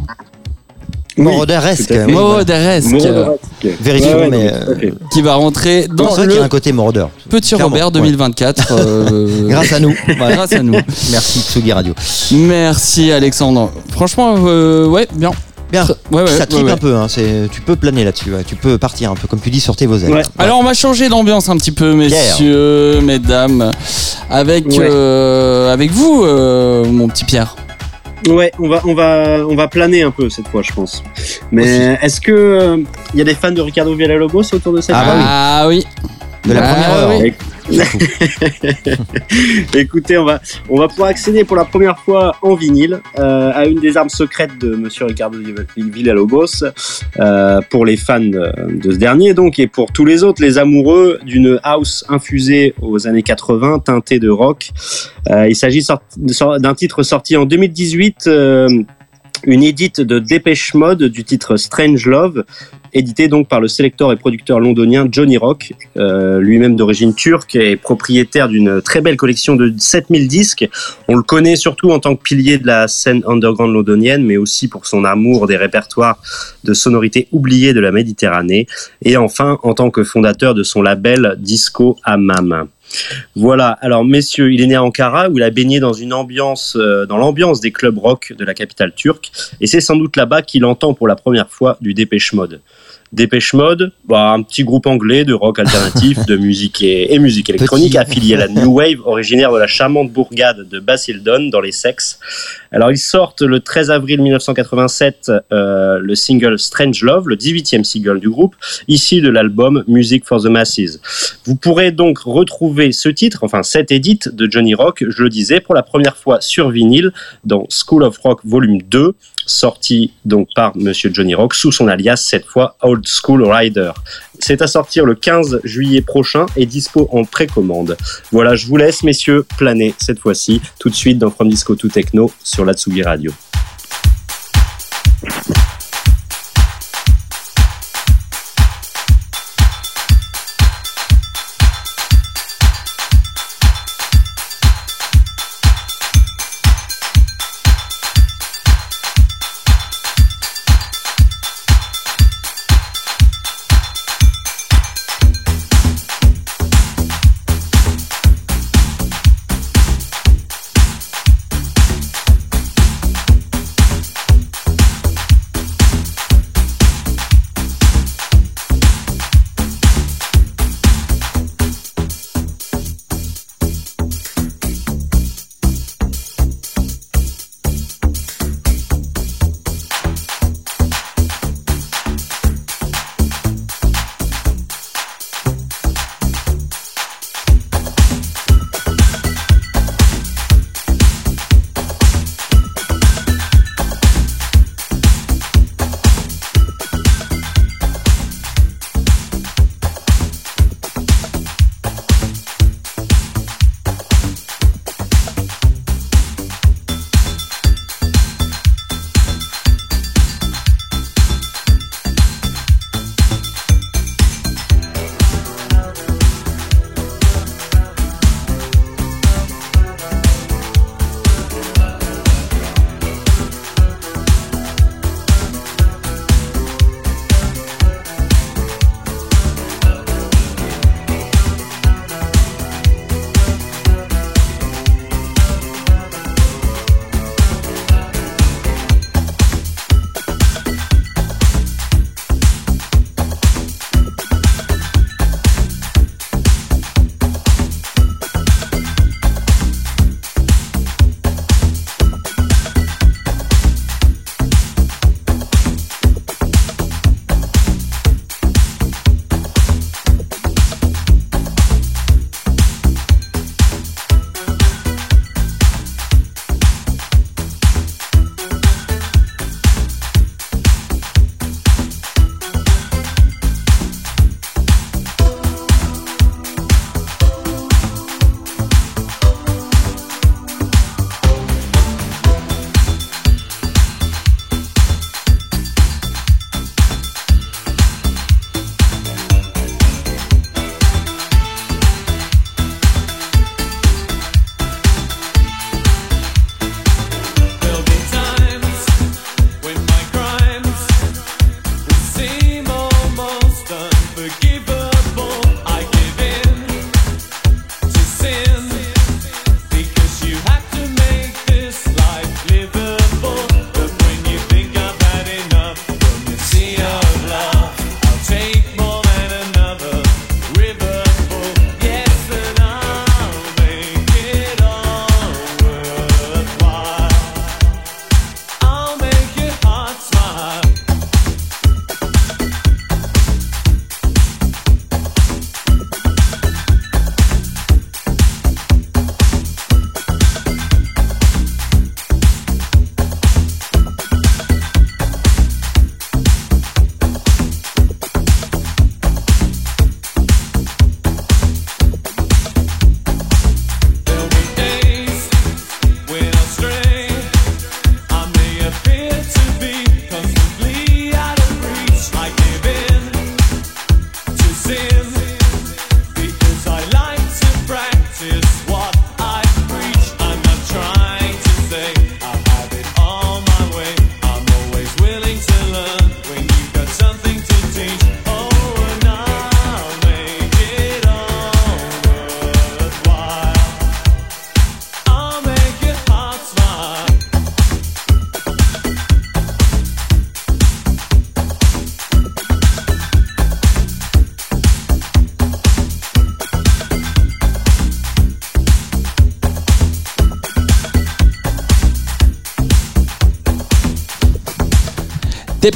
Moroderesque. oui. Moroderesque, Moroderesque. Vérifions, Ouais, mais, fait. qui va rentrer dans c'est vrai qu'il y a le un côté mordeur. Petit Clairement, Robert ouais. 2024. euh, Grâce à nous. Voilà. grâce à nous. Merci Tsugi Radio. Merci Alexandre. Franchement, euh, ouais, bien. Bien. Ouais, ouais, ça tripe ouais. un peu, hein, c'est- tu peux planer là-dessus, ouais. tu peux partir un peu, comme tu dis, sortez vos ailes. Ouais. Alors on va changer d'ambiance un petit peu, messieurs, mesdames, avec Ouais. euh, avec vous, euh, mon petit Pierre. Ouais, on va, on va, on va planer un peu cette fois, je pense. Mais est-ce que il y a des fans de Ricardo Villalobos autour de cette Ah bah oui. Ah oui. De la Ah première heure. oui. Écoutez, on va, on va pouvoir accéder pour la première fois en vinyle euh, à une des armes secrètes de Monsieur Ricardo Villalobos euh, pour les fans de, ce dernier, donc et pour tous les autres, les amoureux d'une house infusée aux années 80, teintée de rock. Euh, il s'agit d'un titre sorti en 2018. euh, une édite de Dépêche Mode du titre Strange Love, édité donc par le sélecteur et producteur londonien Johnny Rock, euh, lui-même d'origine turque et propriétaire d'une très belle collection de 7000 disques. On le connaît surtout en tant que pilier de la scène underground londonienne, mais aussi pour son amour des répertoires de sonorités oubliées de la Méditerranée, et enfin en tant que fondateur de son label Disco Hammam. Voilà, alors messieurs, il est né à Ankara où il a baigné dans une ambiance, euh, dans l'ambiance des clubs rock de la capitale turque, et c'est sans doute là-bas qu'il entend pour la première fois du Dépêche Mode. Dépêche Mode, bah, un petit groupe anglais de rock alternatif, de musique et, et musique électronique Petit. affilié à la New Wave, originaire de la charmante bourgade de Basildon dans les Sexes. Alors ils sortent le 13 avril 1987 euh, le single Strange Love, le 18e single du groupe, issu de l'album Music for the Masses. Vous pourrez donc retrouver ce titre, enfin cette édite de Johnny Rock, je le disais, pour la première fois sur vinyle dans School of Rock Volume 2, sorti donc par Monsieur Johnny Rock sous son alias cette fois Old School Rider. C'est à sortir le 15 juillet prochain et dispo en précommande. Voilà, je vous laisse messieurs planer cette fois-ci tout de suite dans From Disco to Techno sur la Tsugi Radio.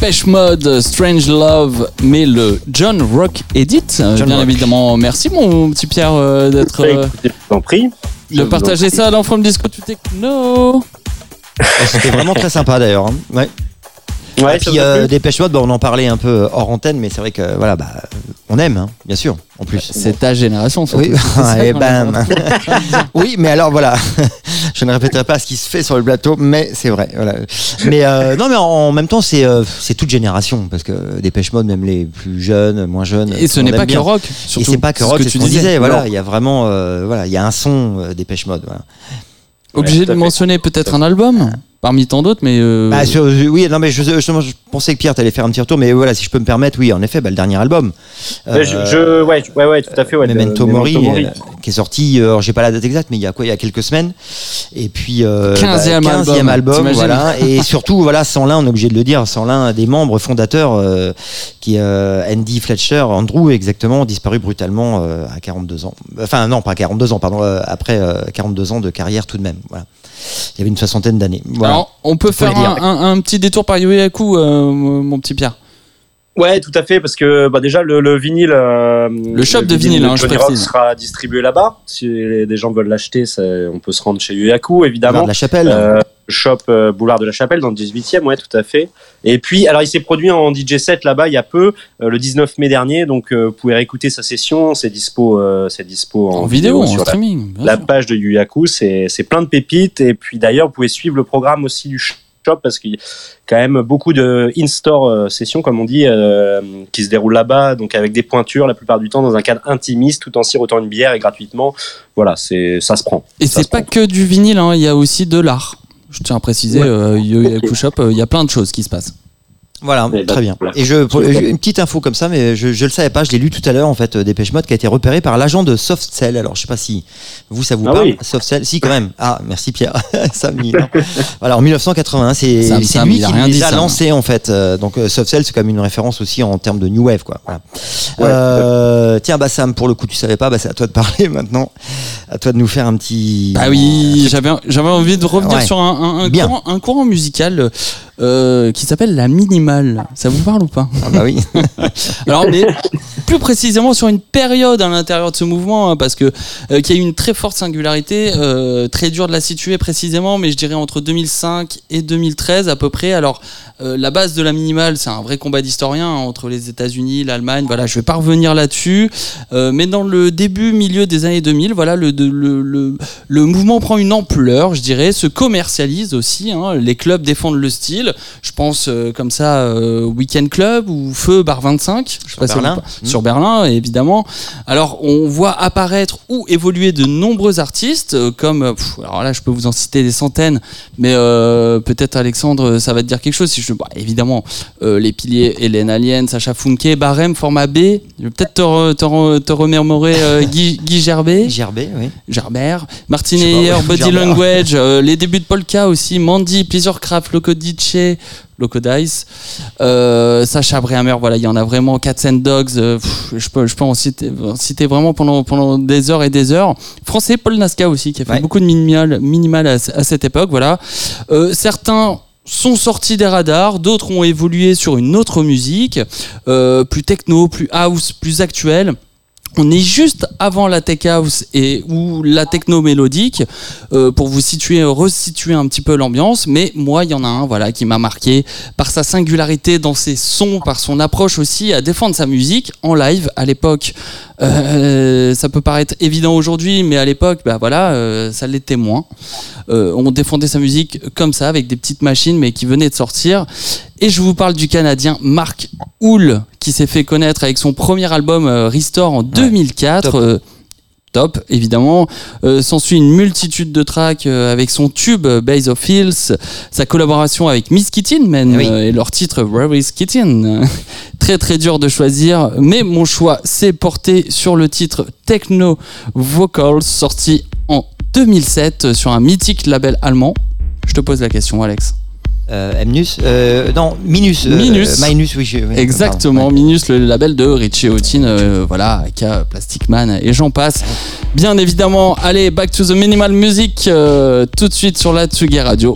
Dépêche Mode, Strange Love, mais le John Rock Edit. Euh, John bien Rock. évidemment, merci mon petit Pierre euh, d'être. Bah, euh, prie. De partager ça dans From Disco to Techno. Et C'était vraiment très sympa d'ailleurs. hein. Ouais. Ouais, Et puis euh, Dépêche Mode, bah, on en parlait un peu hors antenne, mais c'est vrai que voilà, bah, on aime, hein, bien sûr, plus. C'est ta génération, surtout. Oui, C'est ça et bam. oui, mais alors voilà, je ne répéterai pas ce qui se fait sur le plateau, mais c'est vrai. Voilà. Mais euh, non, mais en, même temps, c'est euh, c'est toute génération parce que Dépêche Mode, même les plus jeunes, moins jeunes. Et ce n'est pas que rock. Et c'est pas que ce rock, c'est ce tu qu'on disait. Voilà, il y a vraiment, euh, voilà, il y a un son euh, Dépêche Mode. Voilà. Obligé Ouais, de mentionner peut-être un album parmi tant d'autres, mais. euh, Bah, sur- oui, non, mais je, justement, je pensais que Pierre t'allais faire un petit retour, mais voilà, si je peux me permettre, oui, en effet, bah, le dernier album. Je, Euh, je- ouais, ouais, ouais, tout à fait. Ouais, de- Memento Mori, Mori. euh, qui est sorti, euh, alors j'ai pas la date exacte, mais il y a quoi, il y a quelques semaines. Et puis, euh, 15e bah, 15e album, voilà. Et surtout, voilà, sans l'un, on est obligé de le dire, sans l'un des membres fondateurs, euh, qui est euh, Andy Fletcher, Andrew, exactement, disparu brutalement euh, à 42 ans. Enfin, non, pas 42 ans, pardon, euh, après euh, 42 ans de carrière tout de même. Voilà. Il y avait une soixantaine d'années. Voilà. On peut faire un, dire. un- un petit détour par Yoyaku, euh, mon petit Pierre. Ouais, tout à fait, parce que bah, déjà le, le vinyle, euh, Le shop de vinyle, hein, je Johnny Rock précise. sera distribué là-bas. Si les- des gens veulent l'acheter, ça- on peut se rendre chez Yuyaku, Boulevard évidemment. de la Chapelle. Shop euh, Boulevard de la Chapelle dans le 18e, ouais, tout à fait. Et puis, alors il s'est produit en DJ set là-bas il y a peu, euh, le 19 mai dernier, donc euh, vous pouvez réécouter sa session, c'est dispo, c'est dispo en, En, vidéo, en sur la- streaming. la page de Yuyaku, c'est plein de pépites. Et puis d'ailleurs, vous pouvez suivre le programme aussi du shop parce qu'il y a quand même beaucoup de in-store sessions, comme on dit, qui se déroulent là-bas, donc avec des pointures la plupart du temps dans un cadre intimiste, tout en sirotant une bière et gratuitement. Voilà, c'est ça se prend. Et c'est pas prend. que du vinyle, hein, il y a aussi de l'art. Je tiens à préciser, Ouais. euh, Yoyaku Shop, euh, il y a plein de choses qui se passent. Voilà, Eh ben, très bien. voilà. Et je, une petite info comme ça, mais je, je le savais pas, je l'ai lu tout à l'heure en fait, euh, Dépêche Mode qui a été repéré par l'agent de Softcell. Alors je sais pas si vous ça vous Ah parle. oui. Softcell, si quand même. Ah merci Pierre. Sam. Voilà, en 1981, c'est Sam, c'est Sam, lui il a qui rien les dit, a lancés en fait. Euh, donc euh, Softcell c'est quand même une référence aussi en termes de new wave quoi. Voilà. Ouais, Euh, tiens bah Sam, pour le coup tu savais pas, bah, c'est à toi de parler maintenant. À toi de nous faire un petit. Ah oui, j'avais j'avais envie de revenir Ouais. sur un, un- un Bien. courant, un courant musical euh, qui s'appelle la minimale. Ça vous parle ou pas Ah bah oui. Alors, mais plus précisément sur une période à l'intérieur de ce mouvement, hein, parce que euh, qui a eu une très forte singularité, euh, très dur de la situer précisément, mais je dirais entre 2005 et 2013 à peu près. Alors, euh, la base de la minimale, c'est un vrai combat d'historien hein, entre les États-Unis, l'Allemagne. Voilà, je vais pas revenir là-dessus, mais dans le début, milieu des années 2000, voilà, le, le, le, le mouvement prend une ampleur, je dirais, se commercialise aussi. hein. les clubs défendent le style. Je pense euh, comme ça, euh, Weekend Club ou Feu Bar 25. Je sais Sur pas si Berlin. Mmh. Sur Berlin, évidemment. Alors, on voit apparaître ou évoluer de nombreux artistes, euh, comme, euh, pff, alors là, je peux vous en citer des centaines, mais peut-être Alexandre, ça va te dire quelque chose. Si je, bah, évidemment, les piliers Hélène Alien, Sacha Funke, Barème, Format B. Je vais peut-être te, re- te, re- te remémorer Guy, Guy Gerbet. Gerbet, oui. Gerbert, Martin sais pas, Ayer, Body. Language, les débuts de Polka aussi, Mandy, Pleasure Craft, Loco Dice, Loco Dice, euh, Sacha Brehammer, voilà, il y en a vraiment, Cats and Dogs, euh, pff, je peux, je peux en citer, en citer vraiment pendant, pendant des heures et des heures. Français, Paul Nasca aussi, qui a fait Ouais. beaucoup de minimal, minimal à, à cette époque, voilà. Euh, certains sont sortis des radars, d'autres ont évolué sur une autre musique, euh, plus techno, plus house, plus actuelle. On est juste avant la tech house et ou la techno mélodique euh, pour vous situer, resituer un petit peu l'ambiance. Mais moi, il y en a un, voilà, qui m'a marqué par sa singularité dans ses sons, par son approche aussi à défendre sa musique en live à l'époque. Euh, ça peut paraître évident aujourd'hui, mais à l'époque, bah voilà, euh, ça l'était moins. On défendait sa musique comme ça, avec des petites machines, mais qui venaient de sortir. Et je vous parle du Canadien Mark Houle, qui s'est fait connaître avec son premier album euh, Restore en 2004. top. Euh, top, évidemment. Euh, S'ensuit une multitude de tracks avec son tube Base of Hills, sa collaboration avec Miss Kittin, Oui. euh, et leur titre Where is Kittin Très très dur de choisir, mais mon choix s'est porté sur le titre Techno Vocals, sorti en 2007 sur un mythique label allemand. Je te pose la question, Alex. Euh, Mnus, euh, non, Minus. euh, Minus. Minus, oui. Exactement, pardon, ouais. Minus, le label de Richie Houghton, euh, voilà, aka Plastic Man et j'en passe. Bien évidemment, allez, back to the minimal music, euh, tout de suite sur la Tsugi Radio.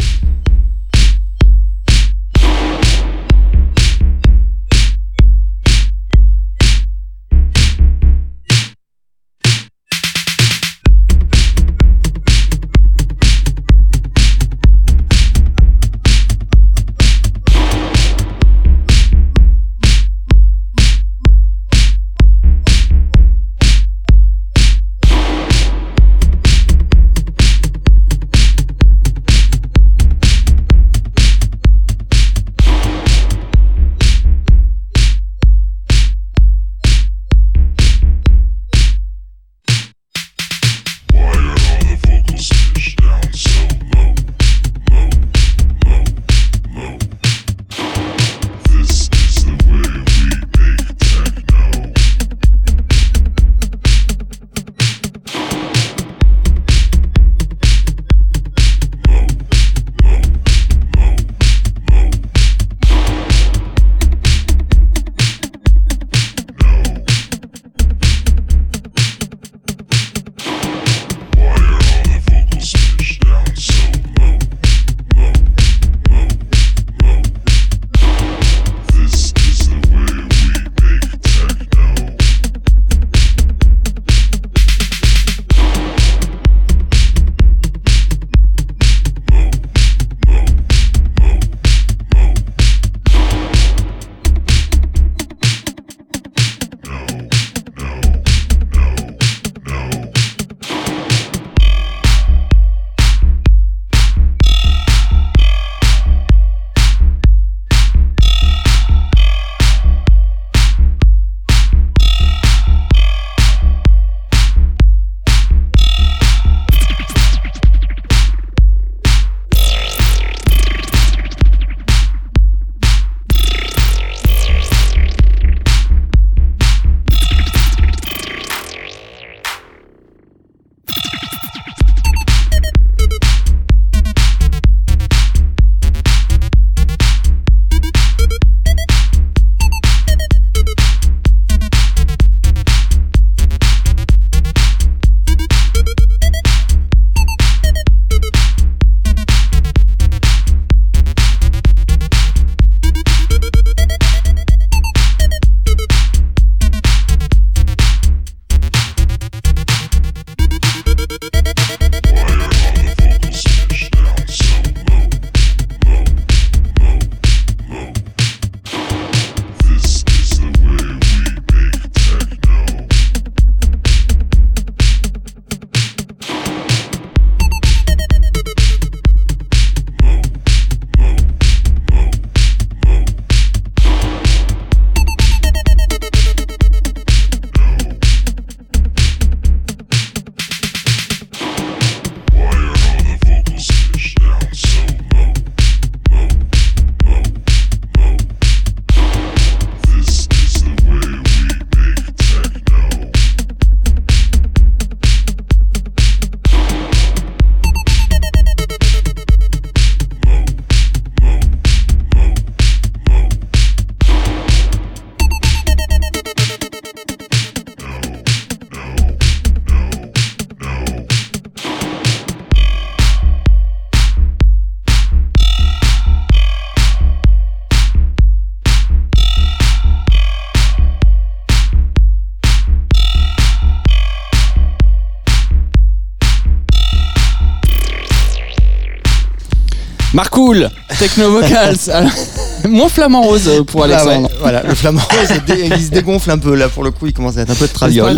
Marcoul, Techno Vocals. Alors, Moins flamant rose euh, pour Ah ouais, Alexandre. voilà, le flamand rose, il se dégonfle un peu là pour le coup, il commence à être un peu de traviole.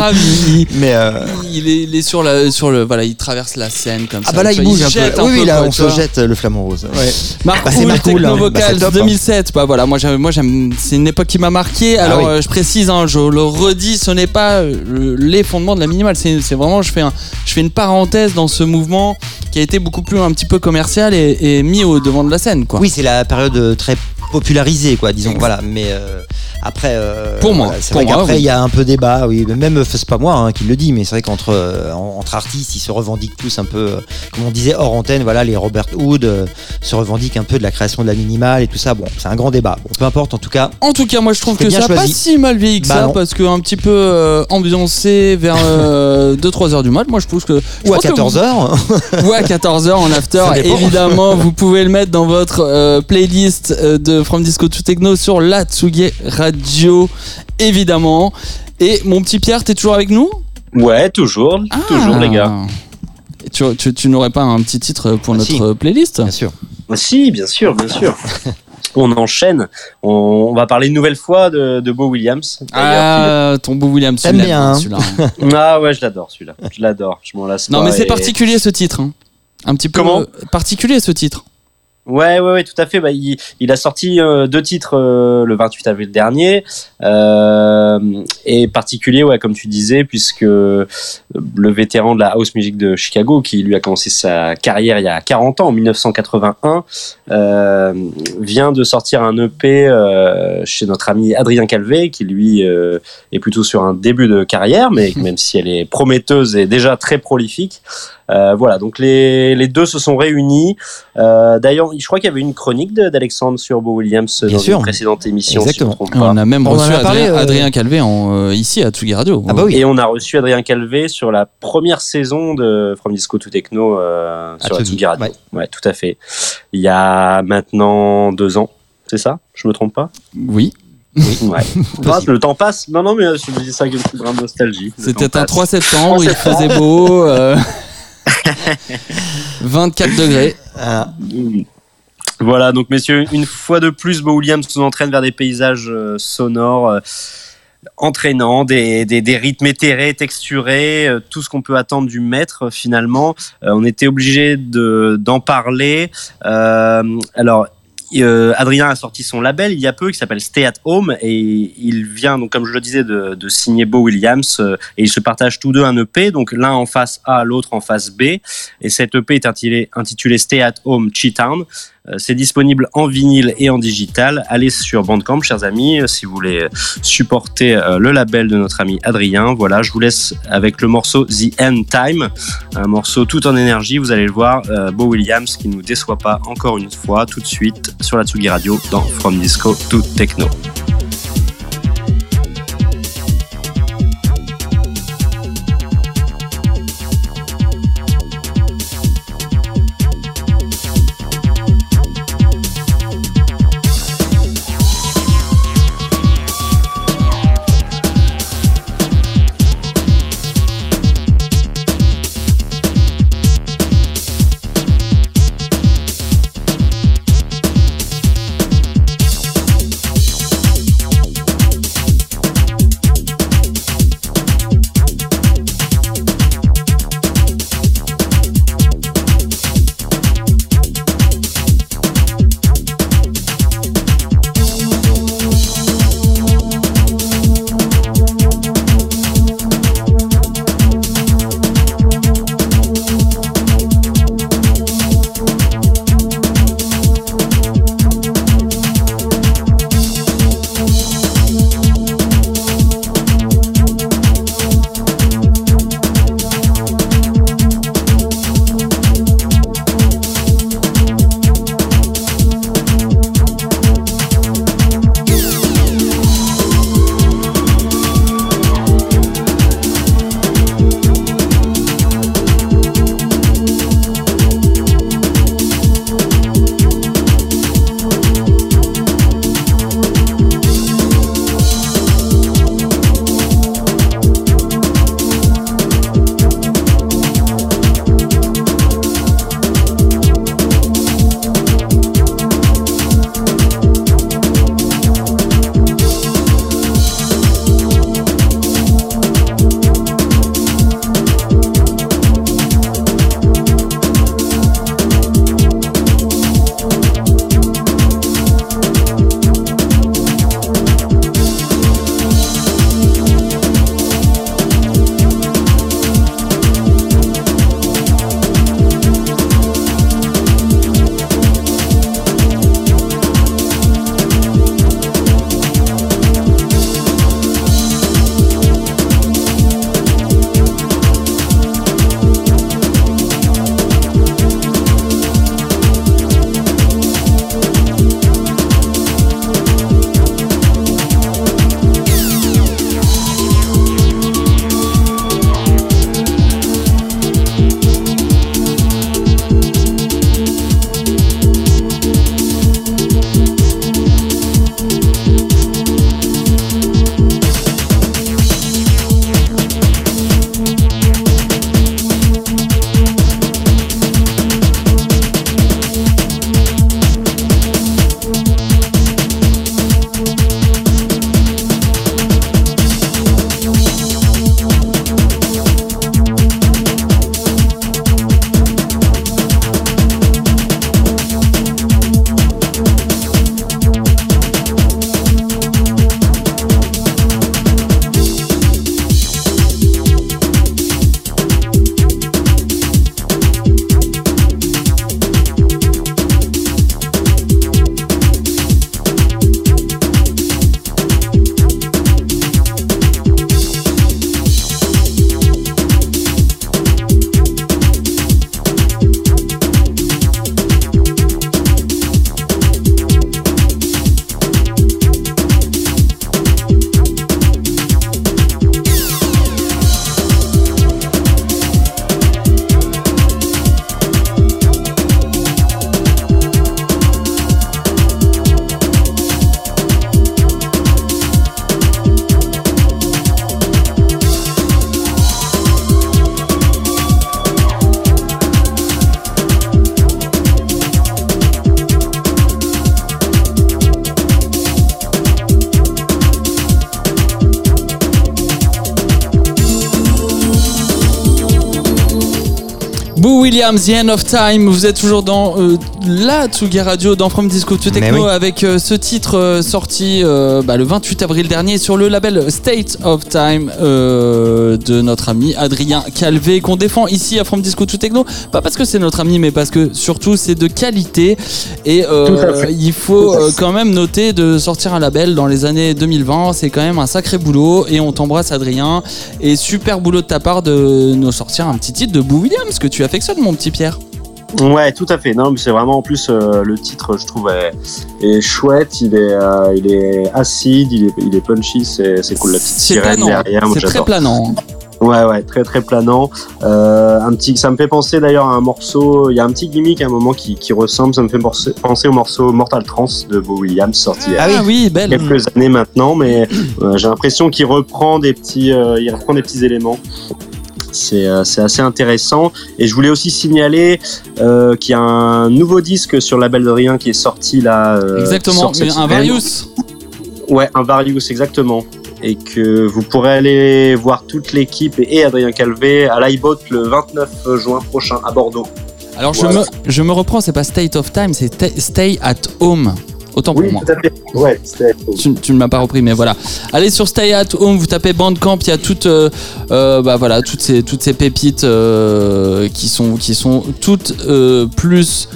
il, Mais euh, il est, il est sur, la, sur le. Voilà, il traverse la scène comme ah ça. bah là il bouge se un peu. Oui, oui, là on se jette le flamant rose. Ouais. Marc Bah, Marc Techno hein. Bah, c'est top, hein. 2007. Bah voilà, moi j'aime, moi j'aime, c'est une époque qui m'a marqué. Alors Ah oui. euh, je précise, hein, je le redis, ce n'est pas euh, le- les fondements de la minimale. C'est, c'est vraiment, je fais un, je fais une parenthèse dans ce mouvement qui a été beaucoup plus un petit peu commercial et, et mis au devant de la scène, quoi. Oui, c'est la période euh, très popularisée, quoi, disons. Voilà, mais euh, après. euh, Pour moi, voilà, c'est vrai oui. il y a un peu débat, oui. Même, euh, c'est pas moi hein, qui le dis, mais c'est vrai qu'entre euh, en- entre artistes, ils se revendiquent tous un peu, euh, comme on disait hors antenne, voilà, les Robert Hood se revendiquent un peu de la création de la minimale et tout ça. Bon, c'est un grand débat. Bon, peu importe, en tout cas. En tout cas, moi je trouve que ça a pas si mal vieilli que Bah ça non. parce que un petit peu ambiancé vers 2-3 heures du mat. Moi je trouve que. je Ou à pense que 14h. vous- ou à 14h en after. Évidemment, vous pouvez le mettre dans votre playlist de From Disco to Techno sur la Tsugi Radio, évidemment. Et mon petit Pierre, t'es toujours avec nous? Ouais, toujours, toujours les gars. Ah. Et Tu, tu, tu n'aurais pas un petit titre pour Ah, notre si. playlist? Bien sûr. Ah, Si, bien sûr, bien sûr. On enchaîne. On, on va parler une nouvelle fois de, de Beau Williams. Ah, ton beau William, tu bien, hein, hein. celui-là. qui- Ah ouais, je l'adore celui-là. Je l'adore. Je m'en lasse Non, pas mais c'est et- particulier ce titre. hein. Un petit peu Comment? particulier ce titre. Ouais, ouais, ouais, tout à fait. Bah, il, il a sorti euh, deux titres euh, le 28 avril dernier. Euh, et particulier, ouais, comme tu disais, puisque euh, le vétéran de la house music de Chicago, qui lui a commencé sa carrière il y a 40 ans, en 1981, euh, vient de sortir un EP chez notre ami Adrien Calvé, qui lui euh, est plutôt sur un début de carrière, mais même si elle est prometteuse et déjà très prolifique. Euh, voilà, donc les, les deux se sont réunis. Euh, D'ailleurs, je crois qu'il y avait une chronique de- d'Alexandre sur Beau Williams Bien dans sûr. une précédente émission. Exactement. On a même On reçu a parlé, Adrien, euh, Adrien Calvé en, euh, ici à Tsugi Radio. Ah bah oui. Et on a reçu Adrien Calvé sur la première saison de From Disco to Techno euh, sur Tsugi, Radio. ouais. Ouais. tout à fait. Il y a maintenant deux ans, c'est ça? Je me trompe pas? Oui, Ouais. Le temps passe. Non, non, mais je me dis ça avec une petite grande nostalgie. C'était un passe. 3 septembre, 3 il faisait beau. euh, 24 degrés. Voilà. Donc messieurs, une fois de plus, Beau Williams nous entraîne vers des paysages euh, sonores euh, entraînants, des, des, des rythmes éthérés, texturés, euh, tout ce qu'on peut attendre du maître finalement. Euh, on était obligé de d'en parler. Alors. Euh, Adrien a sorti son label il y a peu qui s'appelle Stay at Home et il vient donc comme je le disais de, de signer Beau Williams euh, et ils se partagent tous deux un EP donc l'un en face A l'autre en face B. Et cet EP est intitulé, intitulé Stay at Home euh, C'est disponible en vinyle et en digital. Allez sur Bandcamp, chers amis, euh, si vous voulez euh, supporter euh, le label de notre ami Adrien. Voilà, je vous laisse avec le morceau The End Time, un morceau tout en énergie. Vous allez le voir, euh, Beau Williams qui nous déçoit pas encore une fois, tout de suite sur la Tsugi Radio dans From Disco to Techno. Williams, The End of Time. Vous êtes toujours dans euh, la Tsugi Radio, dans From Disco to Techno, oui. avec euh, ce titre euh, sorti euh, bah, le 28 avril dernier sur le label State of Time euh, de notre ami Adrien Calvé, qu'on défend ici à From Disco to Techno. Pas parce que c'est notre ami, mais parce que surtout c'est de qualité. Et euh, il faut euh, quand même noter de sortir un label dans les années 2020. C'est quand même un sacré boulot. Et on t'embrasse, Adrien. Et super boulot de ta part de nous sortir un petit titre de Boo Williams que tu affectionnes, mon petit Pierre. Ouais, tout à fait. Non, mais c'est vraiment en plus euh, le titre, je trouve, est, est chouette. Il est, euh, il est acide, il est, il est punchy. C'est, c'est cool la petite C'est sirène planant. derrière. Moi, C'est très planant. Ouais, ouais, très très planant. Euh, un petit, ça me fait penser d'ailleurs à un morceau. Il y a un petit gimmick à un moment qui, qui ressemble. Ça me fait penser, penser au morceau Mortal Trance de Bo Williams sorti il y a Ah oui. belle. quelques années maintenant, mais j'ai l'impression qu'il reprend des petits, il reprend des petits éléments. C'est euh, c'est assez intéressant. Et je voulais aussi signaler euh, qu'il y a un nouveau disque sur la Belle de Rien qui est sorti là. euh, Exactement. Mais un semaine. Varius. Ouais, un Varius, exactement. Et que vous pourrez aller voir toute l'équipe et, Adrien Calvé à l'iBot le 29 juin prochain à Bordeaux. Alors je, me, je me reprends, c'est pas State of Time, c'est ta- Stay at Home. Autant pour moi. tout à fait. Ouais. Tu, tu ne m'as pas repris, mais voilà. Allez sur Stay at Home, vous tapez Bandcamp, il y a toutes, euh, euh, bah voilà, toutes ces, toutes ces pépites euh, qui sont, qui sont toutes euh, plus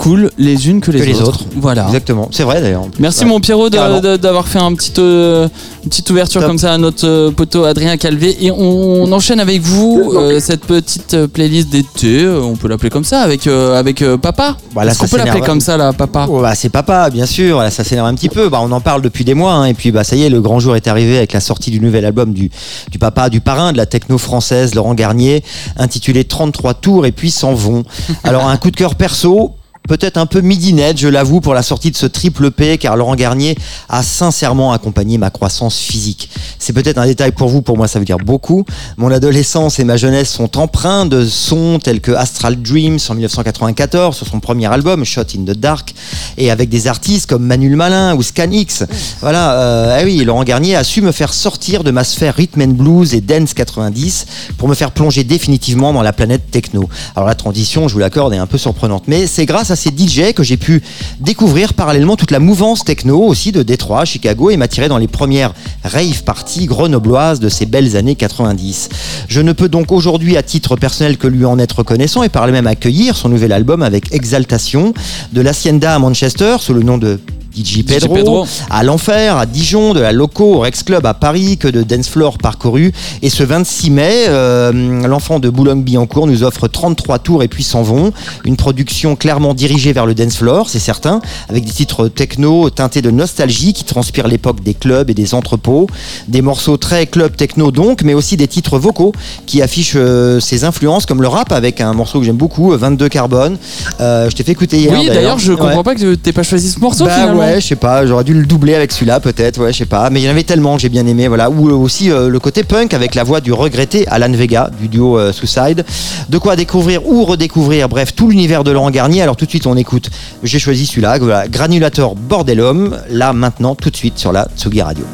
cool les unes que les, Que les autres. Voilà. Exactement. C'est vrai d'ailleurs. Merci Ouais. mon Pierrot d'avoir fait un petit, euh, une petite ouverture Top. comme ça à notre euh, poteau Adrien Calvé et on, on enchaîne avec vous euh, cette petite euh, playlist d'été, on peut l'appeler comme ça avec avec papa. Voilà, Est-ce qu'on ça peut l'appeler comme ça là papa? Oh, bah, c'est papa, bien sûr. Ça s'énerve un petit peu. Bah, on en parle depuis des mois. hein, et puis, bah, ça y est, le grand jour est arrivé avec la sortie du nouvel album du, du papa, du parrain de la techno française, Laurent Garnier, intitulé 33 tours et puis s'en vont. Alors, un coup de cœur perso. Peut-être un peu midinette, je l'avoue, pour la sortie de ce triple P, car Laurent Garnier a sincèrement accompagné ma croissance physique. C'est peut-être un détail pour vous, pour moi ça veut dire beaucoup. Mon adolescence et ma jeunesse sont empreints de sons tels que Astral Dreams en 1994 sur son premier album Shot in the Dark et avec des artistes comme Manuel Malin ou Scanix. Voilà, euh, eh oui, Laurent Garnier a su me faire sortir de ma sphère rhythm and blues et dance 90 pour me faire plonger définitivement dans la planète techno. Alors la transition, je vous l'accorde, est un peu surprenante, mais c'est grâce à ces DJ que j'ai pu découvrir parallèlement toute la mouvance techno aussi de Détroit, Chicago et m'attirer dans les premières rave parties grenobloises de ces belles années 90. Je ne peux donc aujourd'hui à titre personnel que lui en être reconnaissant et par le même accueillir son nouvel album avec Exaltation de l'Hacienda à Manchester sous le nom de DJ Pedro, Pedro. à l'Enfer, à Dijon, de la Loco au Rex Club à Paris, que de dance floor parcouru. Et ce 26 mai, euh, l'enfant de Boulogne-Billancourt nous offre 33 tours et puis s'en vont. Une production clairement dirigée vers le dance floor, c'est certain, avec des titres techno teintés de nostalgie qui transpirent l'époque des clubs et des entrepôts. Des morceaux très club techno donc, mais aussi des titres vocaux qui affichent euh, ses influences comme le rap avec un morceau que j'aime beaucoup, 22 Carbone. Euh, je t'ai fait écouter hier. Oui d'ailleurs je Ouais. comprends pas que t'aies pas choisi ce morceau Bah finalement. ouais, je sais pas, j'aurais dû le doubler avec celui-là peut-être, ouais, je sais pas. Mais il y en avait tellement que j'ai bien aimé, voilà. Ou euh, aussi euh, le côté punk avec la voix du regretté Alan Vega du duo euh, Suicide. De quoi découvrir ou redécouvrir, bref, tout l'univers de Laurent Garnier. Alors tout de suite on écoute, j'ai choisi celui-là, voilà, Granulator Bordelum, là maintenant tout de suite sur la Tsugi Radio.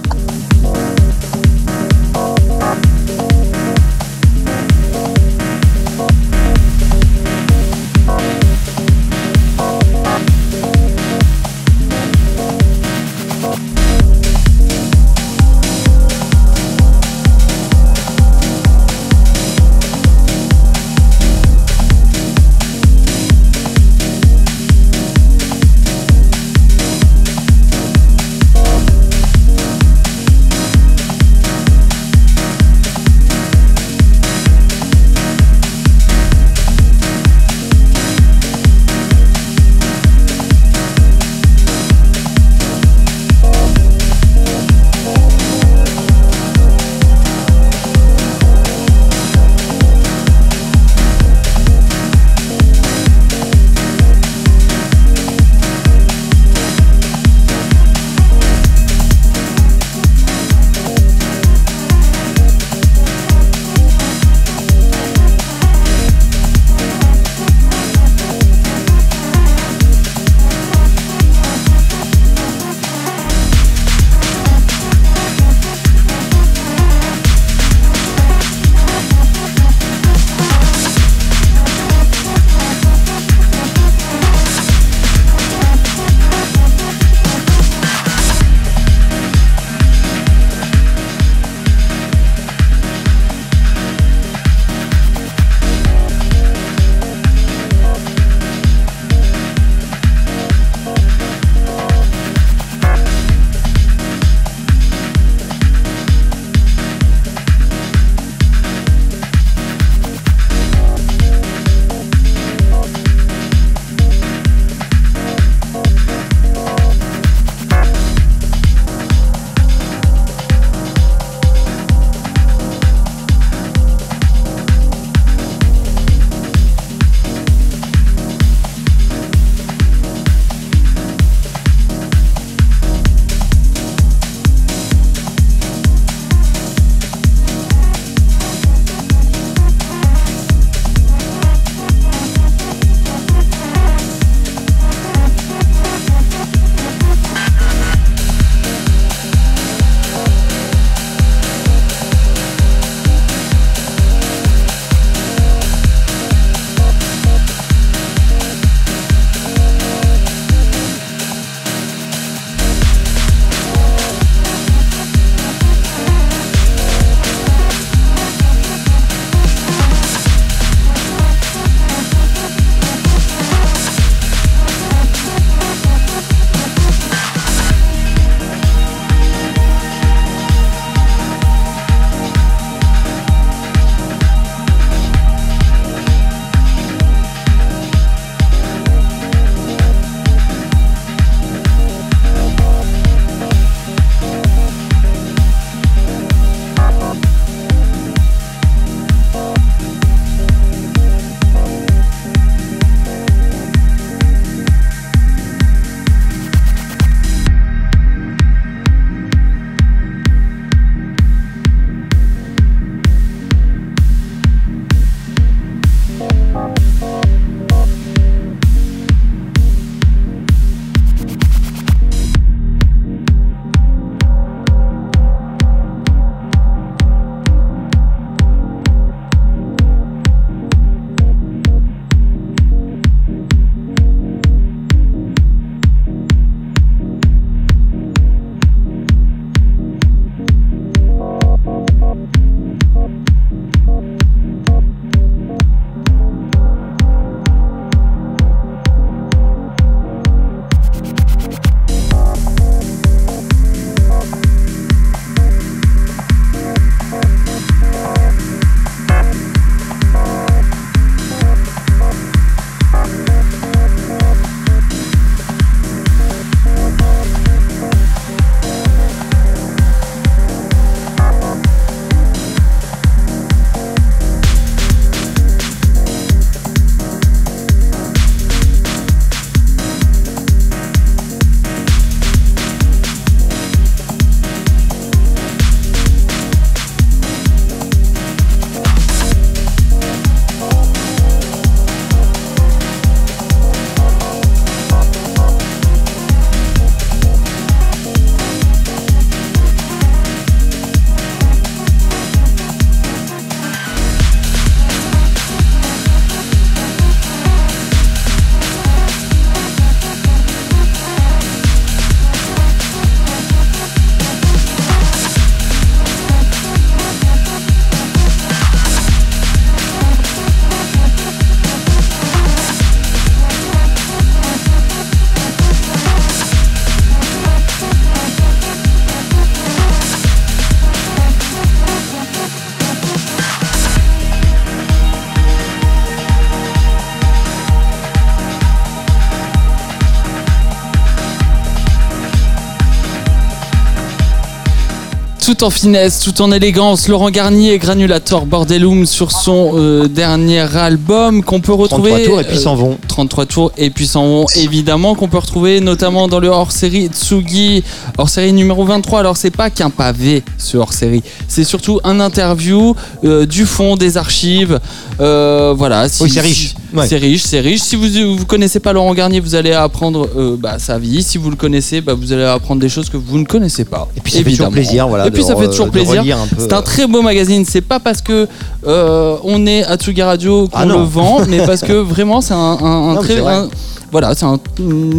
Tout en finesse, tout en élégance. Laurent Garnier, Granulator Bordelum sur son euh, dernier album qu'on peut retrouver. 33 tours et puis euh, s'en vont. 33 tours et puis s'en vont évidemment qu'on peut retrouver notamment dans le hors-série Tsugi, hors-série numéro 23. Alors c'est pas qu'un pavé ce hors-série, c'est surtout un interview euh, du fond des archives. Euh, voilà, si- Oui, c'est riche. Ouais. C'est riche, c'est riche. Si vous vous connaissez pas Laurent Garnier, vous allez apprendre euh, bah, sa vie. Si vous le connaissez, bah, vous allez apprendre des choses que vous ne connaissez pas. Et puis ça fait toujours plaisir, voilà. Et puis de ça fait re- toujours de plaisir. relire un peu, C'est un euh, très beau magazine. C'est pas parce que euh, on est à Tsugi Radio qu'on Ah le vend, mais parce que vraiment c'est un, un- un Non, mais très c'est vrai. un- voilà, c'est un,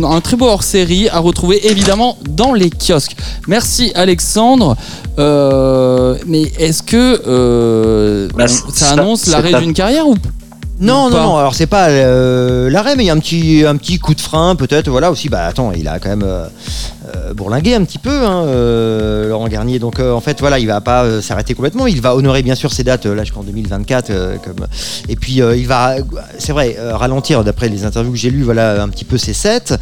un très beau hors-série à retrouver évidemment dans les kiosques. Merci Alexandre. Euh, mais est-ce que euh, Bah, ça annonce l'arrêt d'une carrière ou Non, non, non. Alors c'est pas euh, l'arrêt, mais il y a un petit, un petit coup de frein, peut-être. Voilà aussi. Bah attends, il a quand même euh, euh, bourlingué un petit peu, hein, euh, Laurent Garnier. Donc euh, en fait, voilà, il va pas s'arrêter complètement. Il va honorer bien sûr ses dates là jusqu'en 2024. euh, comme et puis il va, c'est vrai, ralentir d'après les interviews que j'ai lues. Voilà, un petit peu ses sets.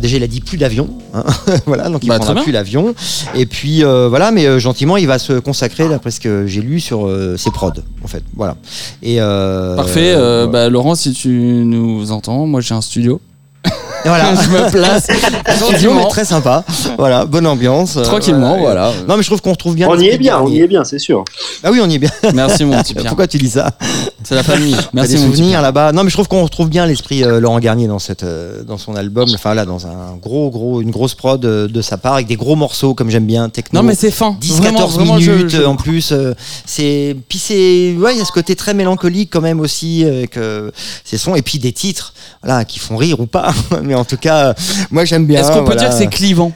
Déjà, il a dit plus d'avion. hein. voilà, donc il Bah, prendra plus l'avion. Et puis voilà, mais gentiment, il va se consacrer d'après ce que j'ai lu sur ses prods, en fait. Voilà. Et Parfait. bah, Laurent, si tu nous entends, moi j'ai un studio. Et voilà. je me place Studio, mais très sympa. Voilà, bonne ambiance. euh, tranquillement. voilà. Voilà. Non, mais je trouve qu'on retrouve bien. On y est bien, on y est bien, c'est sûr. Ah oui, on y est bien. Merci mon petit Pierre. Pourquoi tu dis ça? C'est la famille. Merci des mon petit souvenirs là-bas? Non, mais je trouve qu'on retrouve bien l'esprit euh, Laurent Garnier dans cette, euh, dans son album. Enfin là, dans un gros, gros, une grosse prod de sa part avec des gros morceaux comme j'aime bien, techno. Non mais c'est fin. 10 Vraiment, 14 vraiment, je- minutes je- en plus euh, c'est puis c'est ouais il y a ce côté très mélancolique quand même aussi avec euh, ces sons et puis des titres voilà qui font rire ou pas mais en tout cas euh, moi j'aime bien Est-ce qu'on peut voilà. dire que c'est clivant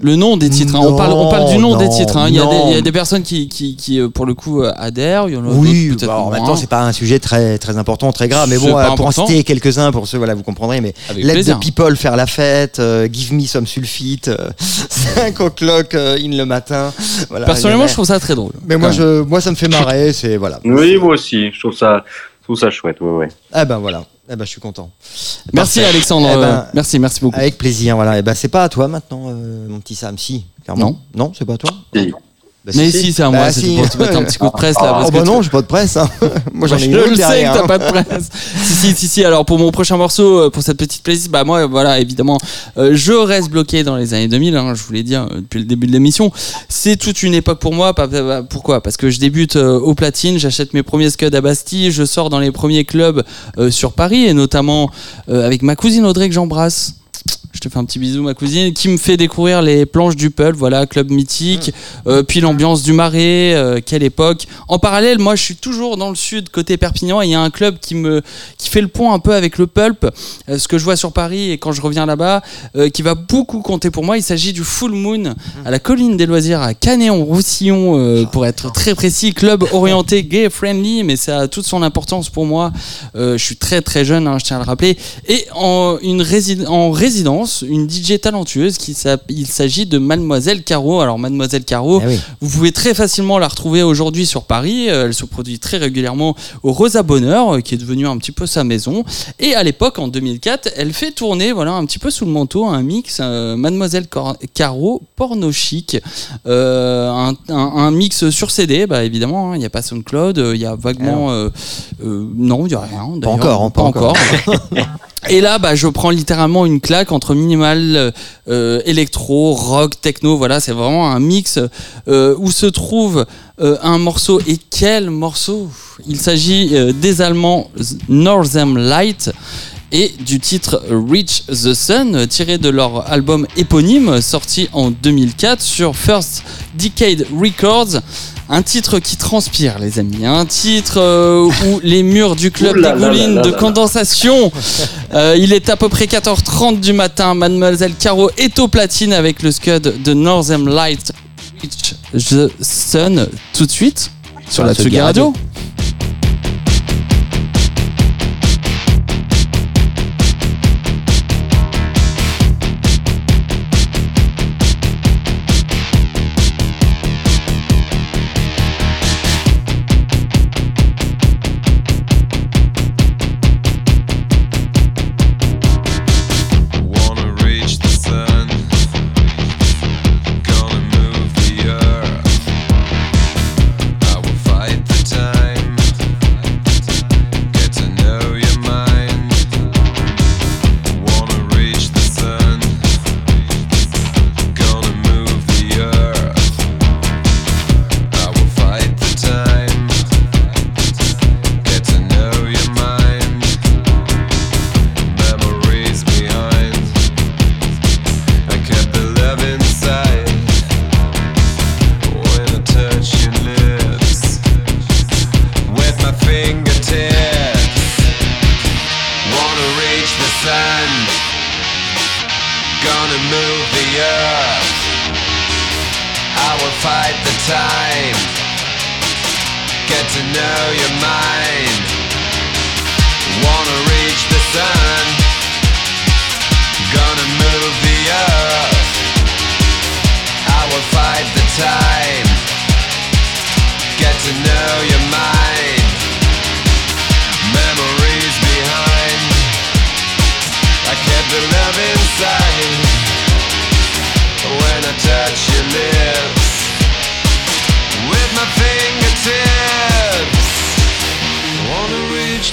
le nom des titres, hein? on, parle, on parle du nom des titres. hein. Il, y a des, non. il y a des personnes qui, qui, qui, euh, pour le coup, euh, adhèrent. Il y en a oui, bah, en même temps, c'est pas un sujet très très important, très grave. Mais bon, euh, pour en citer quelques-uns, pour ceux, voilà, vous comprendrez. Mais Avec Let plaisir. the people faire la fête, euh, Give me some sulfite, euh, 5 o'clock euh, in le matin. Voilà, Personnellement, je trouve ça très drôle. Mais moi, je, moi, ça me fait marrer. C'est voilà. Oui, moi aussi, je trouve ça, je trouve ça chouette, ouais, ouais. Ah ben voilà. Eh ben, je suis content. Merci Parfait. Alexandre. Eh ben, euh, merci, merci beaucoup. Avec plaisir, voilà. Et ben c'est pas à toi maintenant, euh, mon petit Sam. Si, clairement. Non. Non, c'est pas à toi. Si. Bah, Mais si, c'est à moi. Bah, si. pour te mettre un petit coup de presse là. Parce Oh que bah tu- non, j'ai pas de presse. hein. moi j'en ai je une le autre sais que t'as hein. pas de presse. si, si, si, si. Alors pour mon prochain morceau, euh, pour cette petite playlist, bah moi, voilà, évidemment, euh, je reste bloqué dans les années 2000. hein, je vous l'ai dit hein, depuis le début de l'émission. C'est toute une époque pour moi. Pourquoi? Parce que je débute euh, au platine, j'achète mes premiers scuds à Bastille, je sors dans les premiers clubs euh, sur Paris et notamment avec ma cousine Audrey que j'embrasse. Je te fais un petit bisou, ma cousine, qui me fait découvrir les planches du pulp, voilà, club mythique, euh, puis l'ambiance du marais, euh, quelle époque. En parallèle, moi, je suis toujours dans le sud, côté Perpignan, et il y a un club qui me, qui fait le pont un peu avec le pulp, euh, ce que je vois sur Paris et quand je reviens là-bas, qui va beaucoup compter pour moi. Il s'agit du Full Moon à la colline des loisirs à Canet-en-Roussillon, euh, pour être très précis, club orienté gay friendly, mais ça a toute son importance pour moi. Je suis très très jeune, hein, je tiens à le rappeler, et en une en résidence, une DJ talentueuse qui il s'agit de Mademoiselle Caro. Alors Mademoiselle Caro, Eh oui. vous pouvez très facilement la retrouver aujourd'hui sur Paris. Euh, Elle se produit très régulièrement au Rosa Bonheur, euh, qui est devenu un petit peu sa maison. Et à l'époque, en 2004, elle fait tourner, voilà, un petit peu sous le manteau, un mix euh, Mademoiselle Cor- Caro porno chic, Euh, un, un- un mix sur CD, bah évidemment. hein, Il n'y a pas SoundCloud, il y a vaguement, euh, non, il n'y a rien. d'ailleurs. encore, hein, pas pas encore. Et là, bah, je prends littéralement une claque entre minimal, euh, électro, rock, techno. Voilà, c'est vraiment un mix euh, où se trouve euh, un morceau. Et quel morceau? Il s'agit euh, des Allemands Northern Light et du titre Reach the Sun, tiré de leur album éponyme sorti en 2004 sur First Decade Records. Un titre qui transpire, les amis. Un titre euh, où les murs du club dégoulinent de condensation. Euh, il est à peu près 4h30 du matin. Mademoiselle Caro est au platine avec le scud de Northern Light Reach the Sun tout de suite sur la Tsugi Radio. Wanna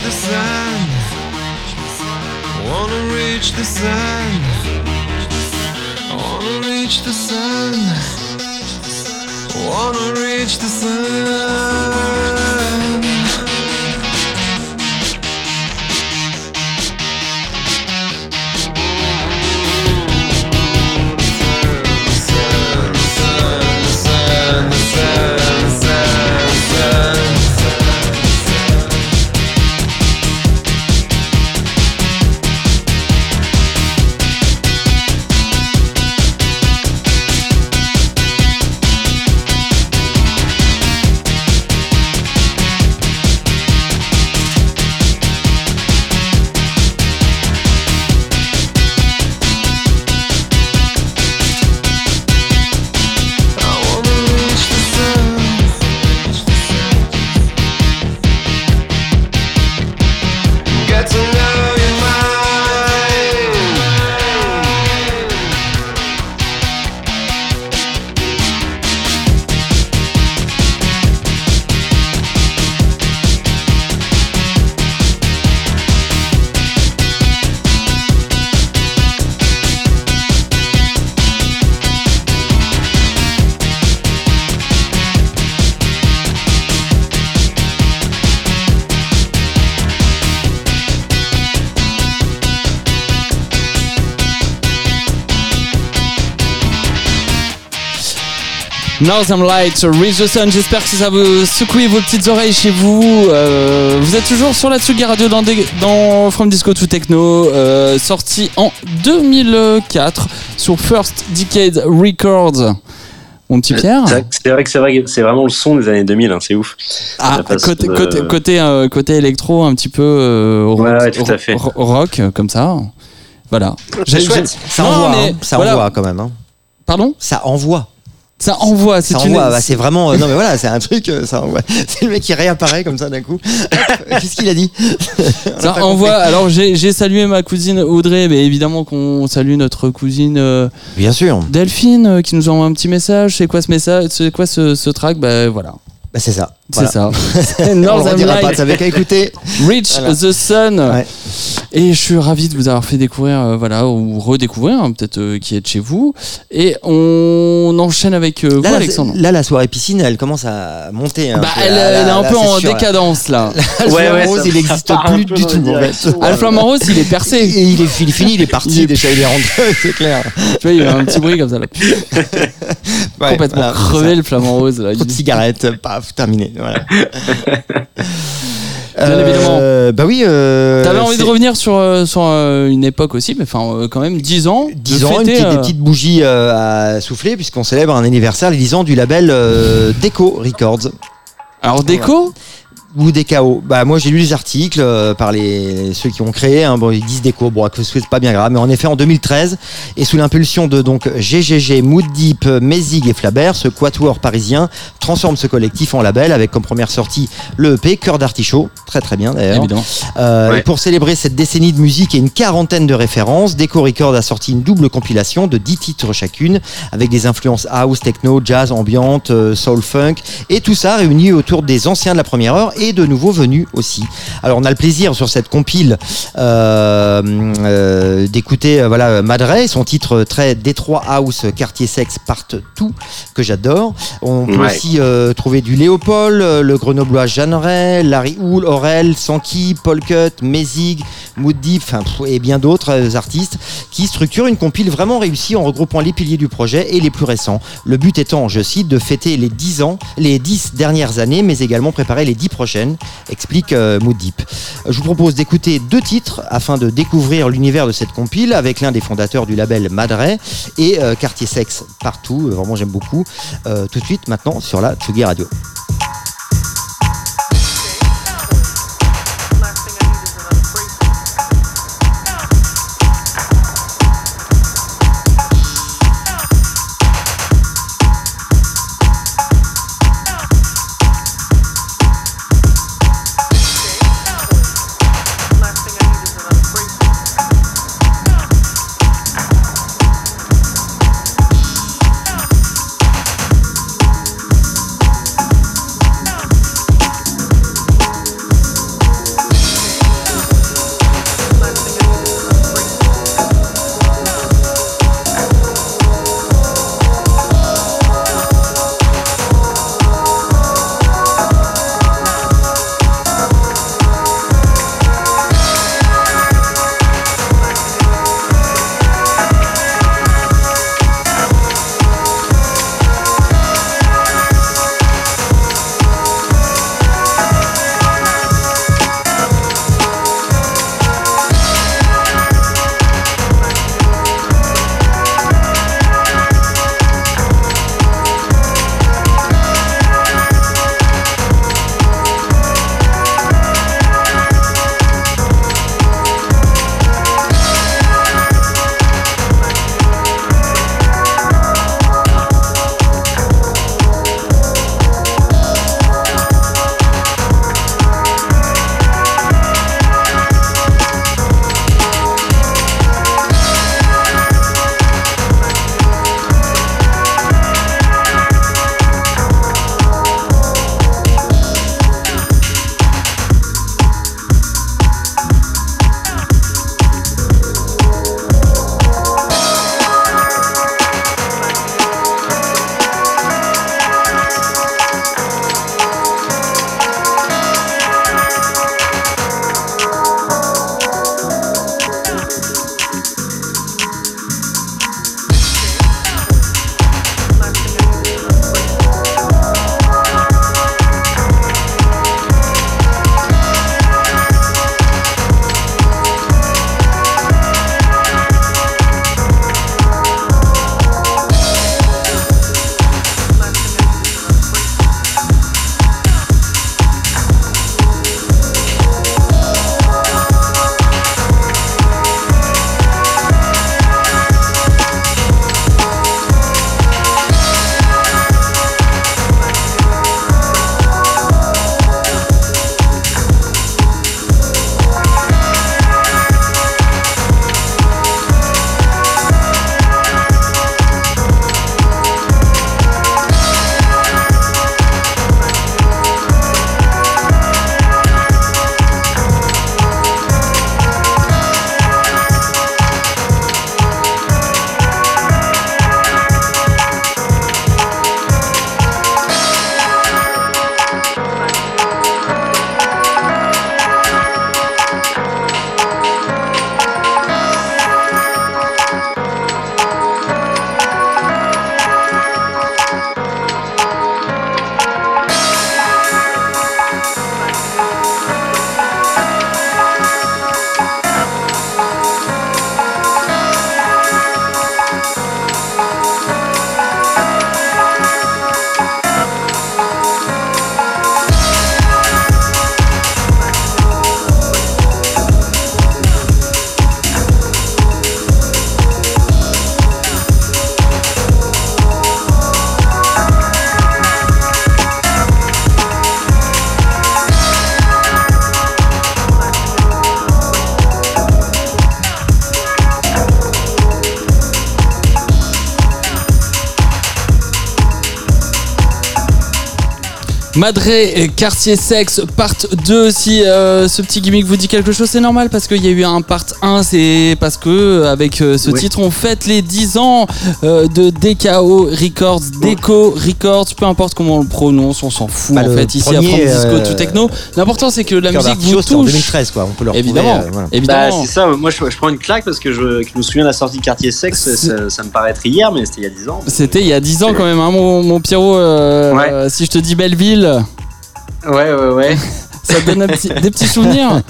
the sun. Wanna reach the sun. Wanna reach the sun. Wanna reach the sun. Sun, Northern Lights, Reach the Sun, j'espère que ça vous secoue vos petites oreilles chez vous. Euh, vous êtes toujours sur la Tsugi Radio dans, des- dans From Disco to Techno, euh, sorti en 2004 sur First Decade Records. Mon petit Pierre C'est vrai que- c'est vrai vraiment le son des années 2000, hein, c'est ouf. Ah, côté, de- côté, côté, euh, côté électro, un petit peu euh, rock, Ouais, ouais, tout à fait. ro- rock, euh, comme ça. Voilà. J'ai- Ça Non, envoie, mais hein. ça voilà. envoie quand même. hein. Pardon? Ça envoie. Ça envoie, c'est une. envoie. Bah, c'est vraiment. euh, non mais voilà, c'est un truc. euh, ça envoie. C'est le mec qui réapparaît comme ça d'un coup. Qu'est-ce qu'il a dit a Ça envoie. compris. Alors j'ai j'ai salué ma cousine Audrey, mais évidemment qu'on salue notre cousine euh, Bien sûr. Delphine qui nous envoie un petit message. C'est quoi ce message C'est quoi ce, ce track? Bah voilà, Bah, c'est ça. C'est Voilà. ça. C'est On Northern redira pas. T'avais qu'à écouter. Reach Voilà. the Sun. Ouais. Et je suis ravi de vous avoir fait découvrir, euh, voilà, ou redécouvrir, hein, peut-être euh, qui est de chez vous. Et on enchaîne avec euh, vous, Là, la- Alexandre. là, la soirée piscine, elle commence à monter. un Bah, elle, Là, elle est un là, peu en sûr. décadence là. Le Ouais, rose, ça- il ça n'existe plus du tout. en fait. Ah, le flamant rose, il est Et percé. il est, il est fini, il est parti Il est- déjà, il est rentré, c'est clair. tu vois, il y a un petit bruit comme ça là. Complètement crevé le flamant rose là. Trop de cigarettes, paf, terminé. Voilà. Bien évidemment. Bah oui. euh, T'avais envie de revenir sur, euh, sur euh, une époque aussi, mais enfin euh, quand même 10 ans. de 10 ans, une fêter, petite- euh, des petites bougies euh, à souffler, puisqu'on célèbre un anniversaire, les 10 ans du label euh, Deco Records. Alors déco, ou des KO. Bah moi j'ai lu les articles euh, par les ceux qui ont créé. hein. bon ils disent déco. Bon que c'est pas bien grave. Mais en effet en 2013 et sous l'impulsion de donc GGG, Mood Deep, Mézig et Flabert, ce quatuor parisien transforme ce collectif en label avec comme première sortie le EP Cœur d'artichaut. Très très bien d'ailleurs. évidemment. Euh, Ouais. et Pour célébrer cette décennie de musique et une quarantaine de références, Deco Records a sorti une double compilation de 10 titres chacune, avec des influences house, techno, jazz, ambiante, euh, soul, funk, et tout ça réuni autour des anciens de la première heure et de nouveaux venus aussi. Alors on a le plaisir sur cette compile euh, euh, d'écouter euh, voilà Madre, son titre très Détroit House, Quartier Sexe, Part tout que j'adore. On peut Ouais. aussi euh, trouver du Léopold, le grenoblois Jeanneret, Larry Houle, Aurel, Sankey, Paul Cut, Mézig, Mood Deep, enfin, pff, et bien d'autres artistes qui structurent une compile vraiment réussie en regroupant les piliers du projet et les plus récents. Le but étant, je cite, de fêter les 10 ans, les 10 dernières années, mais également préparer les 10 prochaines explique euh, Mood Deep. Je vous propose d'écouter deux titres afin de découvrir l'univers de cette compile avec l'un des fondateurs du label Madre et euh, Quartier Sexe partout. Vraiment, j'aime beaucoup. Euh, tout de suite, maintenant, sur la Tsugi Radio. Madré, quartier sexe, part 2. Si euh, ce petit gimmick vous dit quelque chose, c'est normal parce qu'il y a eu un part 1. C'est parce que avec euh, ce Oui. titre, on fête les 10 ans euh, de DKO Records, Deco Records, peu importe comment on le prononce, on s'en fout Bah, en fait. Ici à From Disco euh, to Techno, l'important c'est que la musique vous c'était en touche. 2013, quoi. On peut le retrouver. Évidemment, euh, voilà. Bah, évidemment. c'est ça, moi je, je prends une claque parce que je, je me souviens de la sortie de Quartier Sexe, ça, ça me paraît être hier, mais c'était il y a 10 ans. C'était il y a 10 ans quand même, hein, mon, mon Pierrot. euh, Ouais. euh, si je te dis Belleville, Ouais, ouais, ouais. Ça donne un petit- des petits souvenirs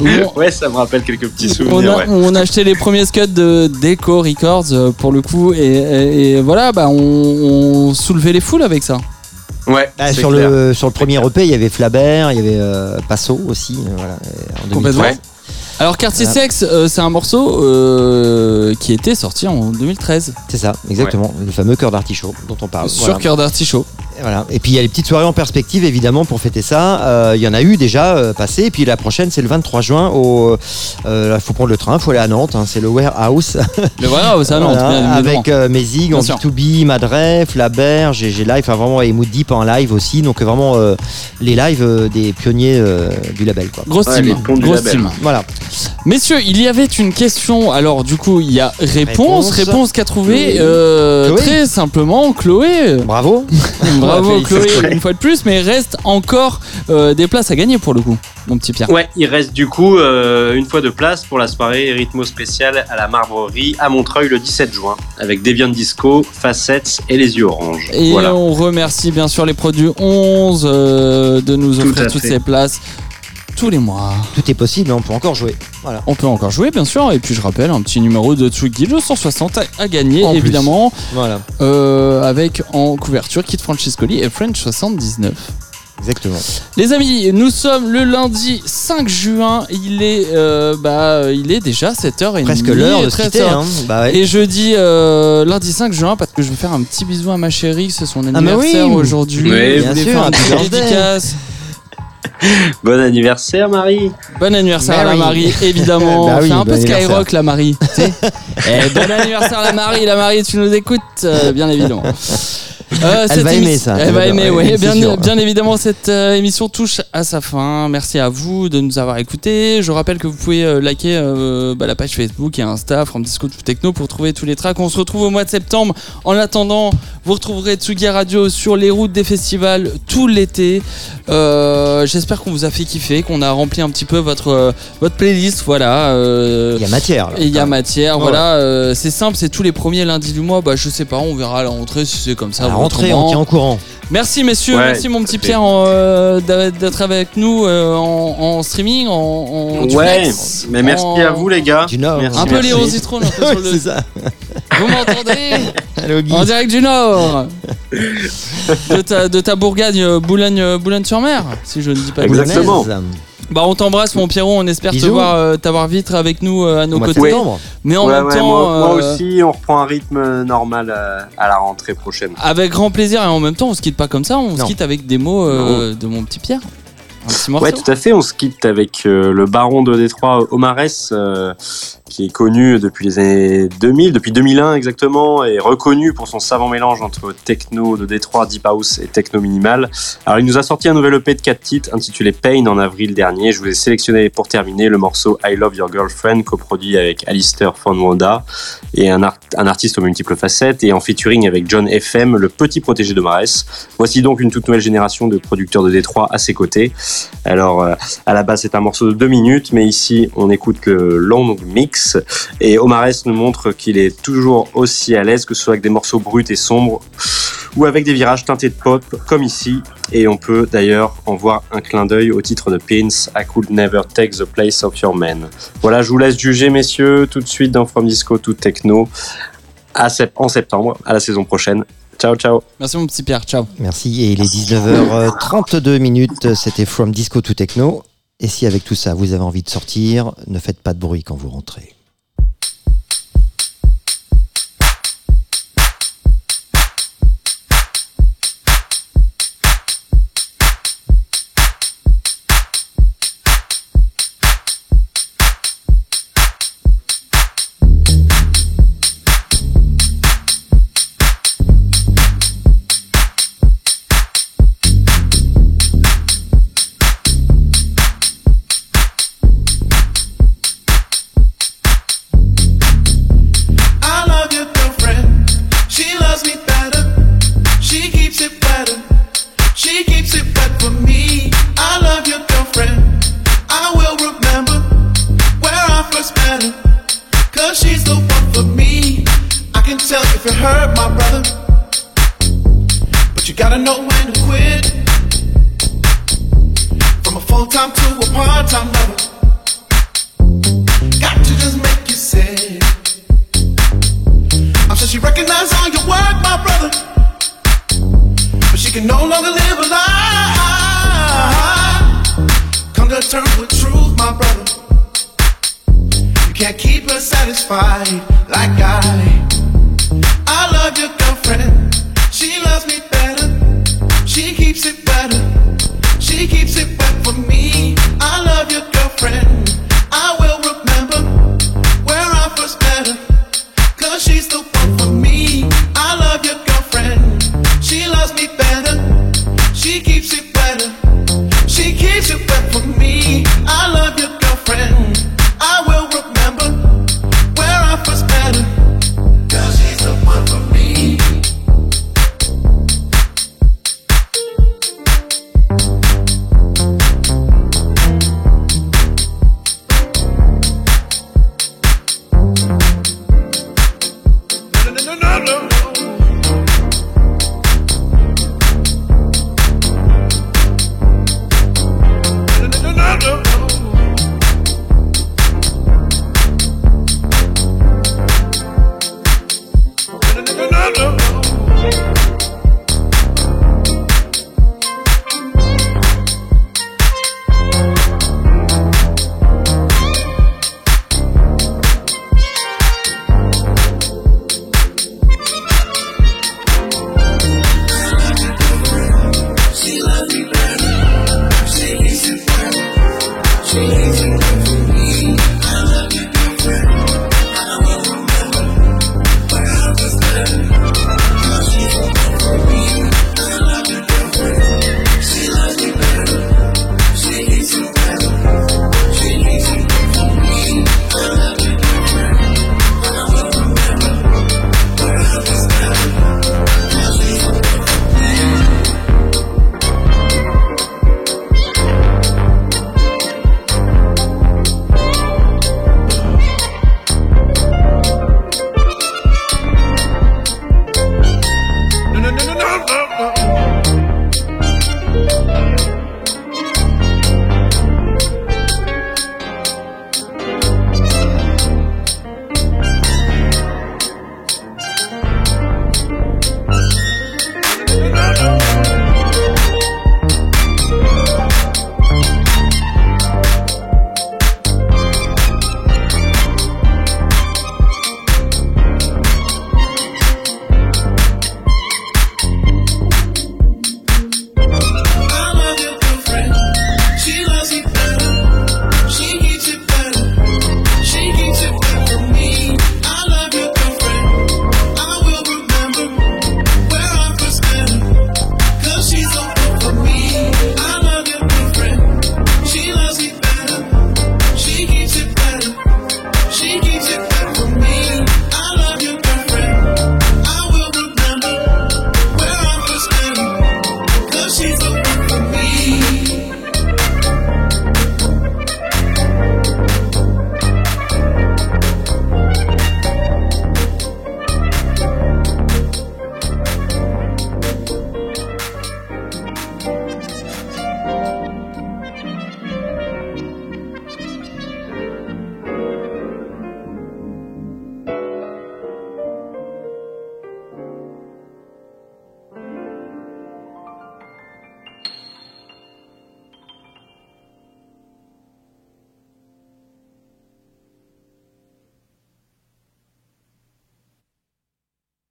on- Ouais, ça me rappelle quelques petits on souvenirs. a, ouais. on a acheté les premiers scuds de Deco Records euh, pour le coup et, et- et voilà bah on, on soulevait les foules avec ça. Ouais, Ah, c'est sur, clair. le, sur le premier EP, il y avait Flabert, il y avait euh, Passo aussi. euh, Voilà, en Complètement. 2013. Alors Quartier Voilà. Sex euh, c'est un morceau euh, qui était sorti en 2013 C'est ça, exactement. Le fameux cœur d'artichaut dont on parle. sur Voilà. Cœur d'Artichaut. Et voilà. Et puis il y a les petites soirées en perspective évidemment pour fêter ça. Euh, Il y en a eu déjà euh, passé. Et puis la prochaine c'est le 23 juin. Au, euh, là, faut prendre le train, faut aller à Nantes. hein, c'est le Warehouse. Voilà non Voilà, bien évidemment. avec euh, Mézig Bien en sûr. B2B, Madré, Flabert, GG Live, enfin vraiment et Mood Deep en live aussi. Donc euh, vraiment euh, les lives euh, des pionniers euh, du label quoi. Grosse Ouais, les team, ponts du grosse label. team. Voilà. Messieurs, il y avait une question. Alors, du coup, il y a réponse. Réponse. Réponse qu'a trouvé Chloé. euh, Chloé. très simplement Chloé. Bravo. Bravo Ouais, Chloé, une fois de plus, mais il reste encore euh, des places à gagner pour le coup, mon petit Pierre. Ouais, il reste du coup euh, une fois de place pour la soirée rythmo spéciale à la Marbrerie à Montreuil le 17 juin avec Deviant Disco, Facettes et les yeux oranges. Et voilà. on remercie bien sûr les produits 11 euh, de nous offrir toutes fait. ces places tous les mois. Tout est possible, on peut encore jouer. Voilà. On peut encore jouer bien sûr, et puis je rappelle un petit numéro de Tsugi, le 160 à, à gagner En plus. évidemment, Voilà. euh, avec en couverture Kit Francescoli et French 79. Exactement. Les amis, nous sommes le lundi 5 juin. Il est, euh, bah, il est déjà 7h30. Presque l'heure de se quitter. Hein. Bah ouais. Et je dis euh, lundi 5 juin parce que je vais faire un petit bisou à ma chérie, c'est son Ah, mais anniversaire oui. aujourd'hui. Oui, je bien voulais sûr, faire un petit dédicace. Bon anniversaire Marie. Bon anniversaire la Marie. Marie, évidemment. Bah oui, Fais un bon peu anniversaire. Skyrock, la Marie. tu sais. Eh, bon anniversaire la Marie, la Marie, tu nous écoutes, euh, bien évidemment. Euh, cette va aimer ça. Elle Elle va aimer, oui. Bien, évidemment, cette euh, émission touche à sa fin. Merci à vous de nous avoir écoutés. Je rappelle que vous pouvez euh, liker euh, bah, la page Facebook et Insta From Disco to Techno pour trouver tous les tracks. On se retrouve au mois de septembre. En attendant, vous retrouverez Tsugi Radio sur les routes des festivals tout l'été. Euh, J'espère qu'on vous a fait kiffer, qu'on a rempli un petit peu votre, votre playlist. Voilà. Il y a matière. il y a matière, Ouais. voilà, c'est simple, c'est tous les premiers lundis du mois. Bah, je sais pas, on verra à la rentrée si c'est comme ça. Ou rentrée, on tient en courant. Merci messieurs, Ouais, merci mon petit. Pierre euh, d'être avec nous euh, en, en streaming, en, en Ouais, duplex, mais merci en- à vous les gars. Du Nord. Merci, Un peu merci. Léon Zitron, un peu sur le- ça. Vous m'entendez. En direct du Nord de ta, de ta Bourgogne, euh, Boulogne, Boulogne-sur-Mer, si je ne dis pas Exactement. bêtises. Bah on t'embrasse mon Pierrot, on espère te voir, euh, t'avoir vite avec nous euh, à nos côtés. Mais en Ouais, même ouais, temps, moi, moi euh, aussi, on reprend un rythme normal euh, à la rentrée prochaine. Avec grand plaisir et en même temps on se quitte pas comme ça, on se Non. quitte avec des mots euh, de mon petit Pierre. Un petit morceau. Ouais, tout à fait. On se quitte avec euh, le baron de Détroit, Omarès, euh, qui est connu depuis les années 2000, depuis 2001 exactement, et reconnu pour son savant mélange entre techno de Détroit, deep house et techno minimal. Alors, il nous a sorti un nouvel EP de 4 titres intitulé Pain en avril dernier. Je vous ai sélectionné pour terminer le morceau I Love Your Girlfriend, coproduit avec Alistair Fonwanda et un, un artiste aux multiples facettes, et en featuring avec John FM, le petit protégé de Mares. Voici donc une toute nouvelle génération de producteurs de Détroit à ses côtés. Alors, euh, à la base, c'est un morceau de deux minutes, mais ici, on écoute le long mix. Et Omares nous montre qu'il est toujours aussi à l'aise, que ce soit avec des morceaux bruts et sombres, ou avec des virages teintés de pop, comme ici. Et on peut d'ailleurs en voir un clin d'œil au titre de Pins, I Could Never Take the Place of Your Man. Voilà, je vous laisse juger, messieurs, tout de suite dans From Disco to Techno, à en septembre, à la saison prochaine. Ciao, ciao. Merci mon petit Pierre, ciao. Merci. Et il est 19h32 minutes. C'était From Disco to Techno. Et si avec tout ça, vous avez envie de sortir, ne faites pas de bruit quand vous rentrez. Satisfied like I.